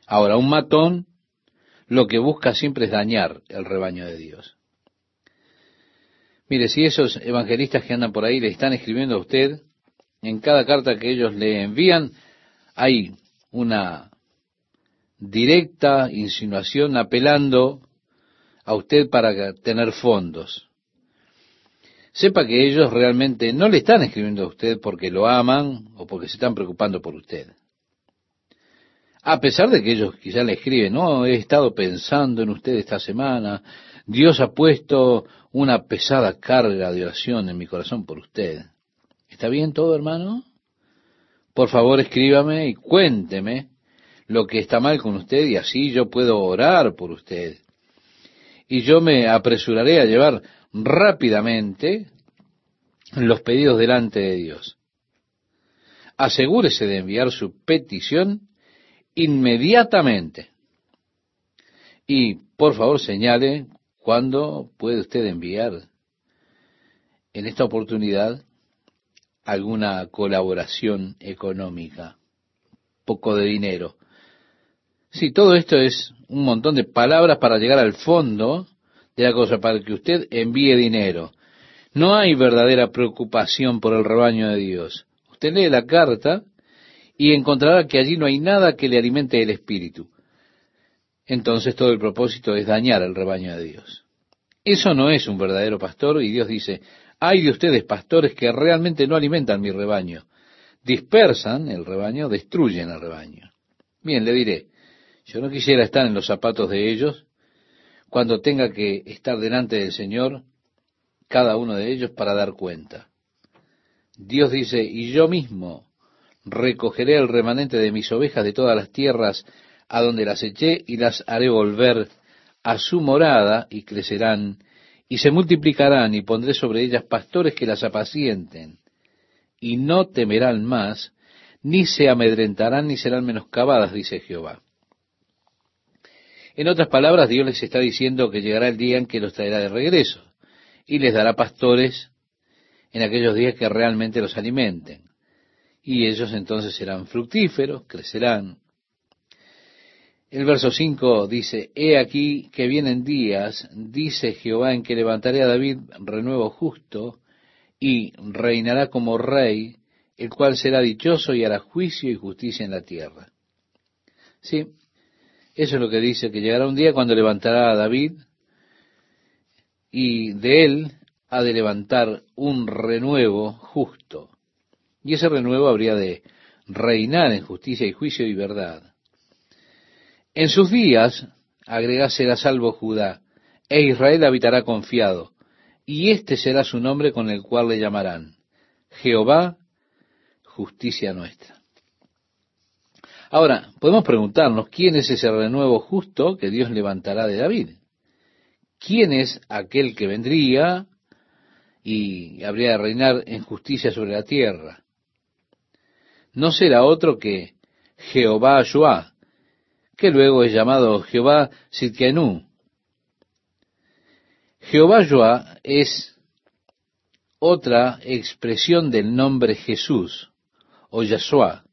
Ahora, un matón lo que busca siempre es dañar el rebaño de Dios. Mire, si esos evangelistas que andan por ahí le están escribiendo a usted, en cada carta que ellos le envían hay una directa insinuación apelando a usted para tener fondos sepa que ellos realmente no le están escribiendo a usted porque lo aman o porque se están preocupando por usted. A pesar de que ellos quizás le escriben, no, he estado pensando en usted esta semana, Dios ha puesto una pesada carga de oración en mi corazón por usted. ¿Está bien todo, hermano? Por favor, escríbame y cuénteme lo que está mal con usted y así yo puedo orar por usted. Y yo me apresuraré a llevar rápidamente los pedidos delante de Dios. Asegúrese de enviar su petición inmediatamente. Y por favor señale cuándo puede usted enviar en esta oportunidad alguna colaboración económica, poco de dinero. Si todo esto es un montón de palabras para llegar al fondo de la cosa, para que usted envíe dinero. No hay verdadera preocupación por el rebaño de Dios. Usted lee la carta y encontrará que allí no hay nada que le alimente el espíritu. Entonces todo el propósito es dañar al rebaño de Dios. Eso no es un verdadero pastor y Dios dice, hay de ustedes pastores que realmente no alimentan mi rebaño. Dispersan el rebaño, destruyen el rebaño. Bien, le diré, yo no quisiera estar en los zapatos de ellos cuando tenga que estar delante del Señor, cada uno de ellos, para dar cuenta. Dios dice, y yo mismo recogeré el remanente de mis ovejas de todas las tierras a donde las eché y las haré volver a su morada y crecerán y se multiplicarán y pondré sobre ellas pastores que las apacienten y no temerán más, ni se amedrentarán ni serán menoscabadas, dice Jehová. En otras palabras, Dios les está diciendo que llegará el día en que los traerá de regreso y les dará pastores en aquellos días que realmente los alimenten. Y ellos entonces serán fructíferos, crecerán. El verso 5 dice, He aquí que vienen días, dice Jehová, en que levantaré a David renuevo justo y reinará como rey, el cual será dichoso y hará juicio y justicia en la tierra. Sí, eso es lo que dice, que llegará un día cuando levantará a David y de él ha de levantar un renuevo justo. Y ese renuevo habría de reinar en justicia y juicio y verdad. En sus días, agrega, será salvo Judá, e Israel habitará confiado, y este será su nombre con el cual le llamarán Jehová, justicia nuestra. Ahora, podemos preguntarnos quién es ese renuevo justo que Dios levantará de David. ¿Quién es aquel que vendría y habría de reinar en justicia sobre la tierra? No será otro que Jehová que luego es llamado Jehová Sidkenu. Jehová Joá es otra expresión del nombre Jesús o Yahshua.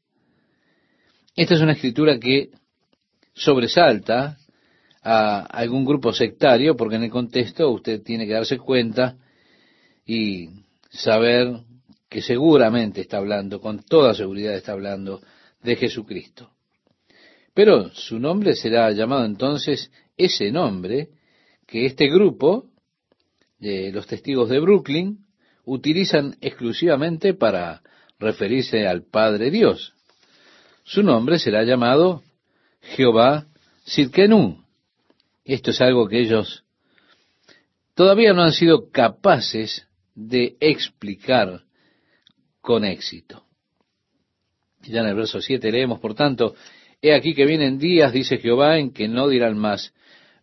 Esta es una escritura que sobresalta a algún grupo sectario, porque en el contexto usted tiene que darse cuenta y saber que seguramente está hablando, con toda seguridad está hablando de Jesucristo. Pero su nombre será llamado entonces ese nombre que este grupo de los testigos de Brooklyn utilizan exclusivamente para referirse al Padre Dios. Su nombre será llamado Jehová Sidkenu. Esto es algo que ellos todavía no han sido capaces de explicar con éxito. Ya en el verso 7 leemos, por tanto, he aquí que vienen días, dice Jehová, en que no dirán más,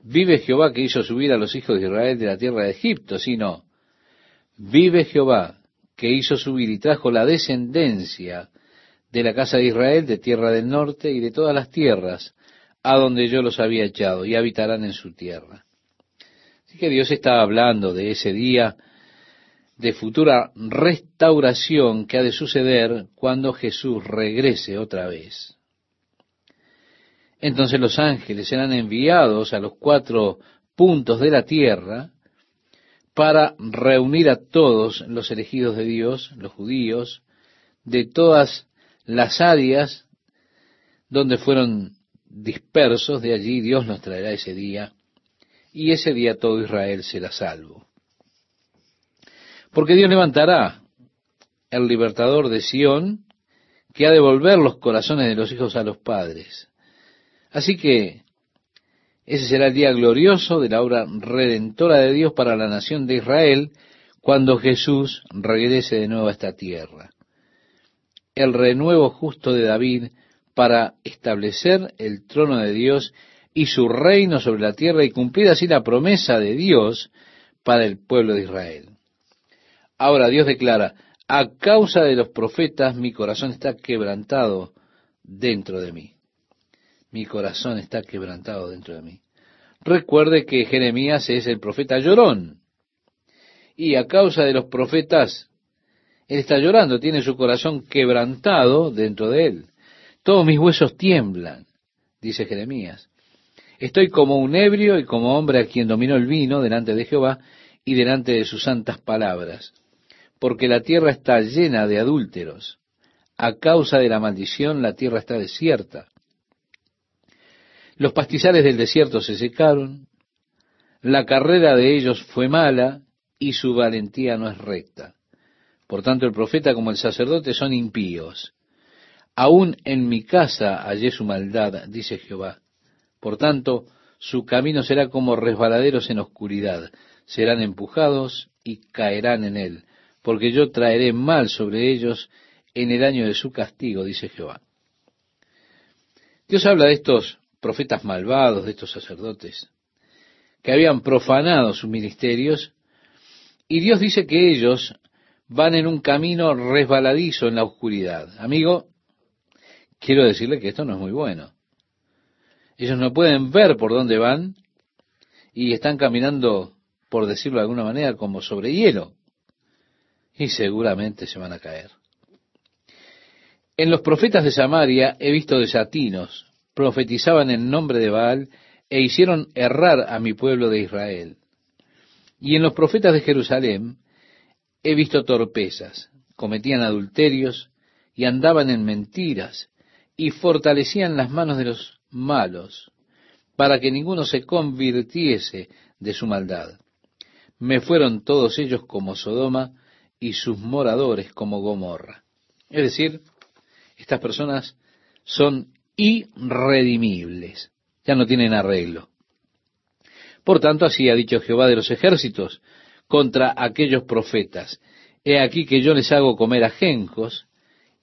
vive Jehová que hizo subir a los hijos de Israel de la tierra de Egipto, sino, vive Jehová que hizo subir y trajo la descendencia de la casa de Israel, de tierra del norte y de todas las tierras, a donde yo los había echado, y habitarán en su tierra. Así que Dios está hablando de ese día de futura restauración que ha de suceder cuando Jesús regrese otra vez. Entonces los ángeles serán enviados a los cuatro puntos de la tierra para reunir a todos los elegidos de Dios, los judíos, de todas las áreas donde fueron dispersos, de allí Dios nos traerá ese día, y ese día todo Israel será salvo. Porque Dios levantará el libertador de Sión, que ha de volver los corazones de los hijos a los padres. Así que ese será el día glorioso de la obra redentora de Dios para la nación de Israel, cuando Jesús regrese de nuevo a esta tierra. El renuevo justo de David para establecer el trono de Dios y su reino sobre la tierra y cumplir así la promesa de Dios para el pueblo de Israel. Ahora Dios declara, a causa de los profetas mi corazón está quebrantado dentro de mí. Mi corazón está quebrantado dentro de mí. Recuerde que Jeremías es el profeta llorón. Y a causa de los profetas, él está llorando, tiene su corazón quebrantado dentro de él. Todos mis huesos tiemblan, dice Jeremías. Estoy como un ebrio y como hombre a quien dominó el vino delante de Jehová y delante de sus santas palabras porque la tierra está llena de adúlteros. A causa de la maldición la tierra está desierta. Los pastizales del desierto se secaron, la carrera de ellos fue mala y su valentía no es recta. Por tanto, el profeta como el sacerdote son impíos. Aún en mi casa hallé su maldad, dice Jehová. Por tanto, su camino será como resbaladeros en oscuridad. Serán empujados y caerán en él porque yo traeré mal sobre ellos en el año de su castigo, dice Jehová. Dios habla de estos profetas malvados, de estos sacerdotes, que habían profanado sus ministerios, y Dios dice que ellos van en un camino resbaladizo en la oscuridad. Amigo, quiero decirle que esto no es muy bueno. Ellos no pueden ver por dónde van y están caminando, por decirlo de alguna manera, como sobre hielo y seguramente se van a caer. En los profetas de Samaria he visto desatinos, profetizaban en nombre de Baal e hicieron errar a mi pueblo de Israel. Y en los profetas de Jerusalén he visto torpezas, cometían adulterios y andaban en mentiras y fortalecían las manos de los malos para que ninguno se convirtiese de su maldad. me fueron todos ellos como Sodoma y sus moradores como Gomorra. Es decir, estas personas son irredimibles, ya no tienen arreglo. Por tanto, así ha dicho Jehová de los ejércitos contra aquellos profetas. He aquí que yo les hago comer ajenjos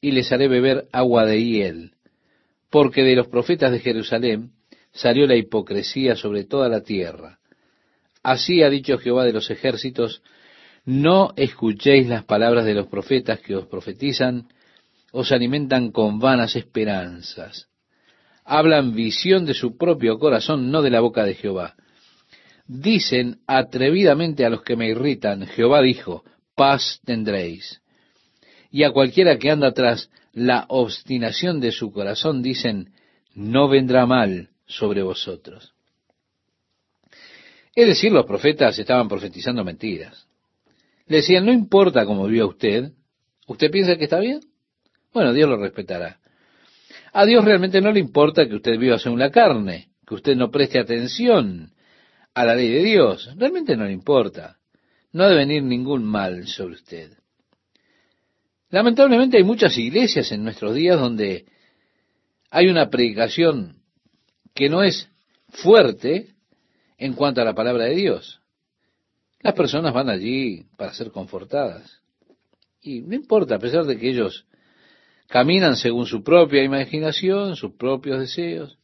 y les haré beber agua de hiel, porque de los profetas de Jerusalén salió la hipocresía sobre toda la tierra. Así ha dicho Jehová de los ejércitos, no escuchéis las palabras de los profetas que os profetizan, os alimentan con vanas esperanzas. Hablan visión de su propio corazón, no de la boca de Jehová. Dicen atrevidamente a los que me irritan, Jehová dijo, paz tendréis. Y a cualquiera que anda tras la obstinación de su corazón, dicen, no vendrá mal sobre vosotros. Es decir, los profetas estaban profetizando mentiras. Le decían, no importa cómo viva usted, ¿usted piensa que está bien? Bueno, Dios lo respetará. A Dios realmente no le importa que usted viva según la carne, que usted no preste atención a la ley de Dios. Realmente no le importa. No ha de venir ningún mal sobre usted. Lamentablemente hay muchas iglesias en nuestros días donde hay una predicación que no es fuerte en cuanto a la palabra de Dios. Las personas van allí para ser confortadas. Y no importa, a pesar de que ellos caminan según su propia imaginación, sus propios deseos,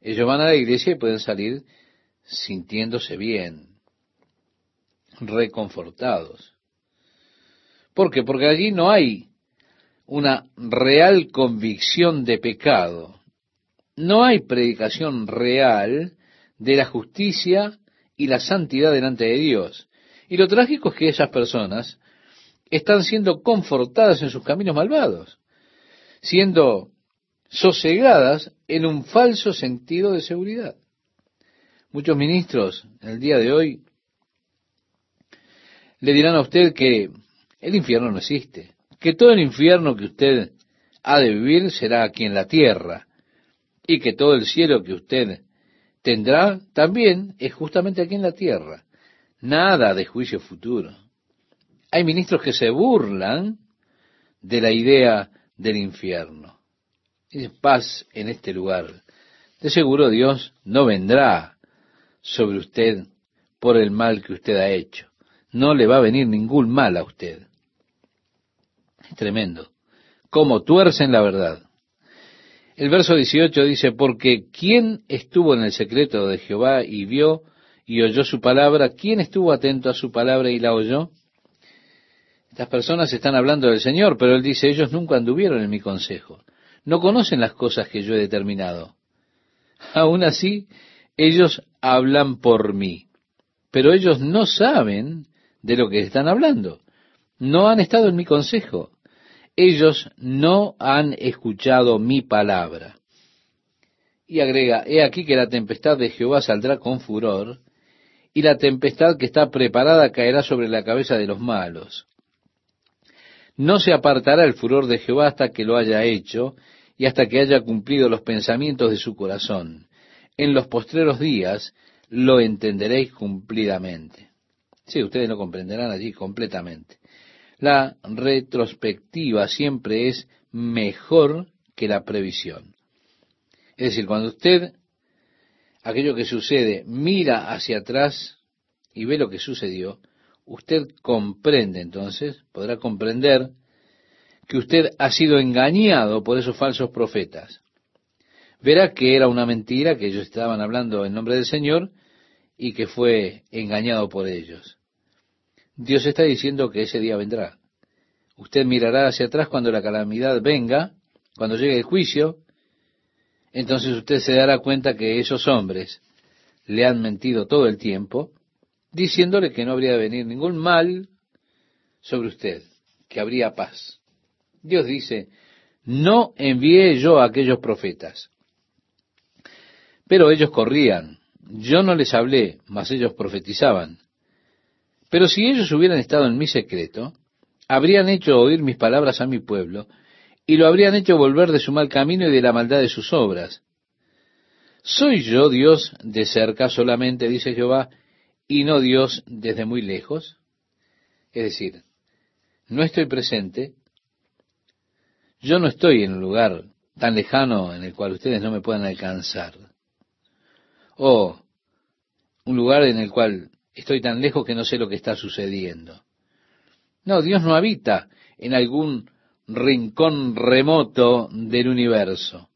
ellos van a la iglesia y pueden salir sintiéndose bien, reconfortados. ¿Por qué? Porque allí no hay una real convicción de pecado no hay predicación real de la justicia y la santidad delante de Dios. Y lo trágico es que esas personas están siendo confortadas en sus caminos malvados, siendo sosegadas en un falso sentido de seguridad. Muchos ministros el día de hoy le dirán a usted que el infierno no existe, que todo el infierno que usted ha de vivir será aquí en la tierra, y que todo el cielo que usted tendrá también es justamente aquí en la tierra. Nada de juicio futuro. Hay ministros que se burlan de la idea del infierno. Es paz en este lugar. De seguro Dios no vendrá sobre usted por el mal que usted ha hecho. No le va a venir ningún mal a usted. Es tremendo. Como tuercen la verdad. El verso 18 dice, porque ¿quién estuvo en el secreto de Jehová y vio y oyó su palabra? ¿Quién estuvo atento a su palabra y la oyó? Estas personas están hablando del Señor, pero Él dice, ellos nunca anduvieron en mi consejo. No conocen las cosas que yo he determinado. Aún así, ellos hablan por mí, pero ellos no saben de lo que están hablando. No han estado en mi consejo ellos no han escuchado mi palabra. Y agrega, he aquí que la tempestad de Jehová saldrá con furor, y la tempestad que está preparada caerá sobre la cabeza de los malos. No se apartará el furor de Jehová hasta que lo haya hecho, y hasta que haya cumplido los pensamientos de su corazón. En los postreros días lo entenderéis cumplidamente. Sí, ustedes lo comprenderán allí completamente. La retrospectiva siempre es mejor que la previsión. Es decir, cuando usted, aquello que sucede, mira hacia atrás y ve lo que sucedió, usted comprende entonces, podrá comprender que usted ha sido engañado por esos falsos profetas. Verá que era una mentira, que ellos estaban hablando en nombre del Señor y que fue engañado por ellos. Dios está diciendo que ese día vendrá. Usted mirará hacia atrás cuando la calamidad venga, cuando llegue el juicio, entonces usted se dará cuenta que esos hombres le han mentido todo el tiempo, diciéndole que no habría de venir ningún mal sobre usted, que habría paz. Dios dice, no envié yo a aquellos profetas, pero ellos corrían, yo no les hablé, mas ellos profetizaban. Pero si ellos hubieran estado en mi secreto, habrían hecho oír mis palabras a mi pueblo, y lo habrían hecho volver de su mal camino y de la maldad de sus obras. ¿Soy yo Dios de cerca solamente, dice Jehová, y no Dios desde muy lejos? Es decir, no estoy presente, yo no estoy en un lugar tan lejano en el cual ustedes no me puedan alcanzar. O un lugar en el cual estoy tan lejos que no sé lo que está sucediendo. No, Dios no habita en algún rincón remoto del universo.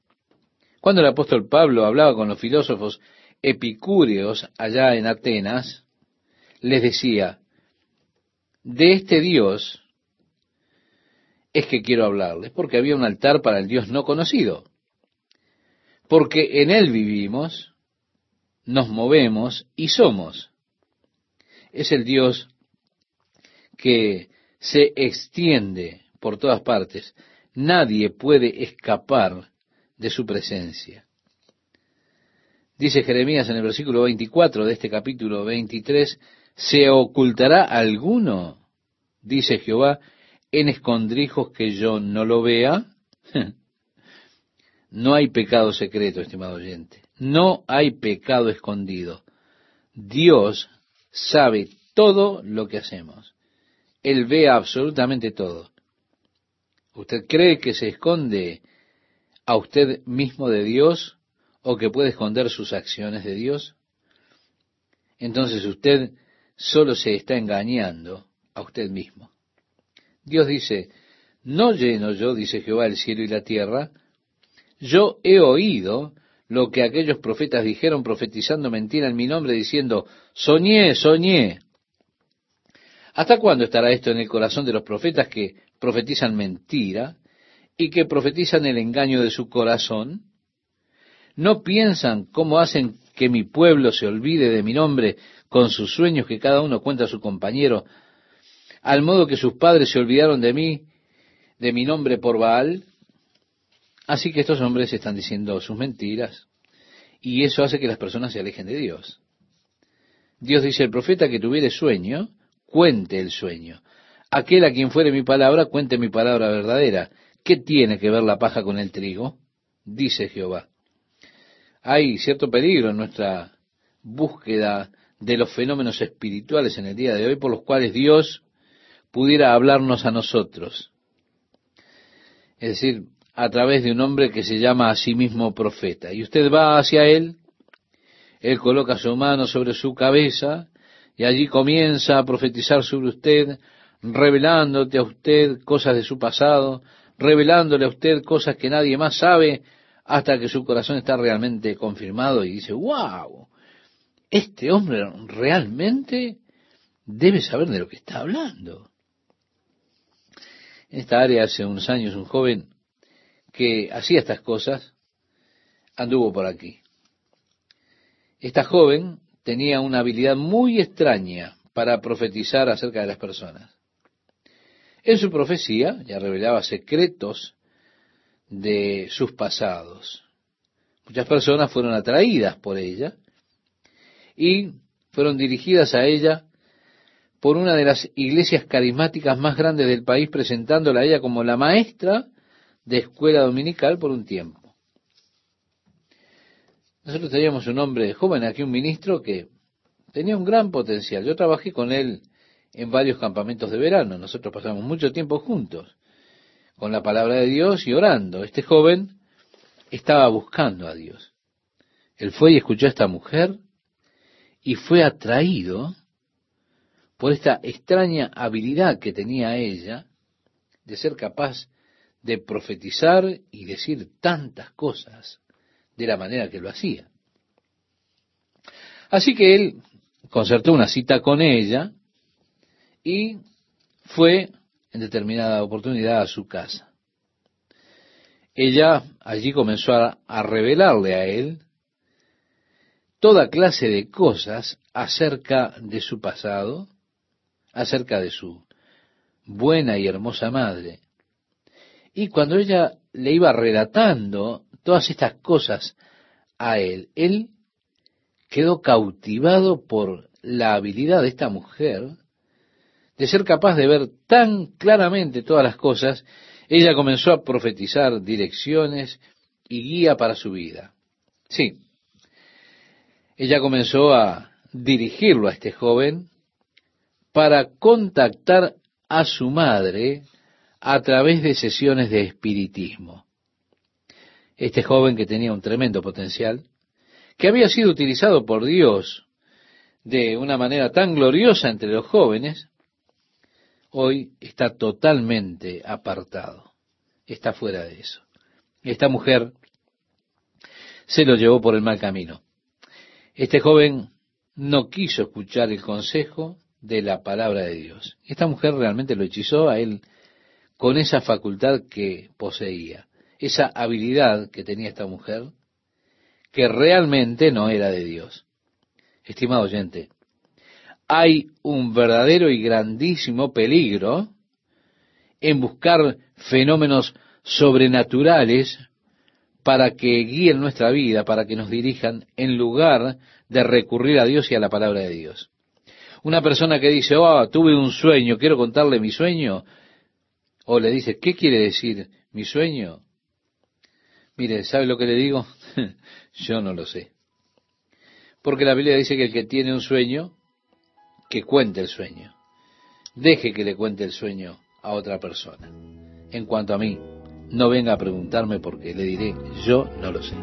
Cuando el apóstol Pablo hablaba con los filósofos epicúreos allá en Atenas, les decía, de este Dios es que quiero hablarles, porque había un altar para el Dios no conocido, porque en Él vivimos, nos movemos y somos. Es el Dios que se extiende por todas partes. Nadie puede escapar de su presencia. Dice Jeremías en el versículo 24 de este capítulo 23, ¿se ocultará alguno, dice Jehová, en escondrijos que yo no lo vea? [laughs] no hay pecado secreto, estimado oyente. No hay pecado escondido. Dios sabe todo lo que hacemos. Él ve absolutamente todo. ¿Usted cree que se esconde a usted mismo de Dios o que puede esconder sus acciones de Dios? Entonces usted solo se está engañando a usted mismo. Dios dice, no lleno yo, dice Jehová, el cielo y la tierra, yo he oído lo que aquellos profetas dijeron profetizando mentira en mi nombre, diciendo, soñé, soñé. ¿Hasta cuándo estará esto en el corazón de los profetas que profetizan mentira y que profetizan el engaño de su corazón? ¿No piensan cómo hacen que mi pueblo se olvide de mi nombre con sus sueños que cada uno cuenta a su compañero, al modo que sus padres se olvidaron de mí, de mi nombre por Baal? Así que estos hombres están diciendo sus mentiras y eso hace que las personas se alejen de Dios. Dios dice, el profeta que tuviere sueño, cuente el sueño. Aquel a quien fuere mi palabra, cuente mi palabra verdadera. ¿Qué tiene que ver la paja con el trigo? Dice Jehová. Hay cierto peligro en nuestra búsqueda de los fenómenos espirituales en el día de hoy por los cuales Dios pudiera hablarnos a nosotros. Es decir, a través de un hombre que se llama a sí mismo profeta. Y usted va hacia él, él coloca su mano sobre su cabeza y allí comienza a profetizar sobre usted, revelándote a usted cosas de su pasado, revelándole a usted cosas que nadie más sabe hasta que su corazón está realmente confirmado y dice, wow, este hombre realmente debe saber de lo que está hablando. En esta área hace unos años un joven que hacía estas cosas anduvo por aquí. Esta joven tenía una habilidad muy extraña para profetizar acerca de las personas. En su profecía ya revelaba secretos de sus pasados. Muchas personas fueron atraídas por ella y fueron dirigidas a ella por una de las iglesias carismáticas más grandes del país, presentándola a ella como la maestra de escuela dominical por un tiempo. Nosotros teníamos un hombre joven aquí, un ministro que tenía un gran potencial. Yo trabajé con él en varios campamentos de verano. Nosotros pasamos mucho tiempo juntos con la palabra de Dios y orando. Este joven estaba buscando a Dios. Él fue y escuchó a esta mujer y fue atraído por esta extraña habilidad que tenía ella de ser capaz de profetizar y decir tantas cosas de la manera que lo hacía. Así que él concertó una cita con ella y fue en determinada oportunidad a su casa. Ella allí comenzó a, a revelarle a él toda clase de cosas acerca de su pasado, acerca de su buena y hermosa madre. Y cuando ella le iba relatando todas estas cosas a él, él quedó cautivado por la habilidad de esta mujer de ser capaz de ver tan claramente todas las cosas, ella comenzó a profetizar direcciones y guía para su vida. Sí, ella comenzó a dirigirlo a este joven para contactar a su madre a través de sesiones de espiritismo. Este joven que tenía un tremendo potencial, que había sido utilizado por Dios de una manera tan gloriosa entre los jóvenes, hoy está totalmente apartado, está fuera de eso. Esta mujer se lo llevó por el mal camino. Este joven no quiso escuchar el consejo de la palabra de Dios. Esta mujer realmente lo hechizó a él con esa facultad que poseía, esa habilidad que tenía esta mujer, que realmente no era de Dios. Estimado oyente, hay un verdadero y grandísimo peligro en buscar fenómenos sobrenaturales para que guíen nuestra vida, para que nos dirijan, en lugar de recurrir a Dios y a la palabra de Dios. Una persona que dice, oh, tuve un sueño, quiero contarle mi sueño, o le dice, ¿qué quiere decir mi sueño? Mire, ¿sabe lo que le digo? [laughs] Yo no lo sé. Porque la Biblia dice que el que tiene un sueño, que cuente el sueño. Deje que le cuente el sueño a otra persona. En cuanto a mí, no venga a preguntarme porque le diré, yo no lo sé.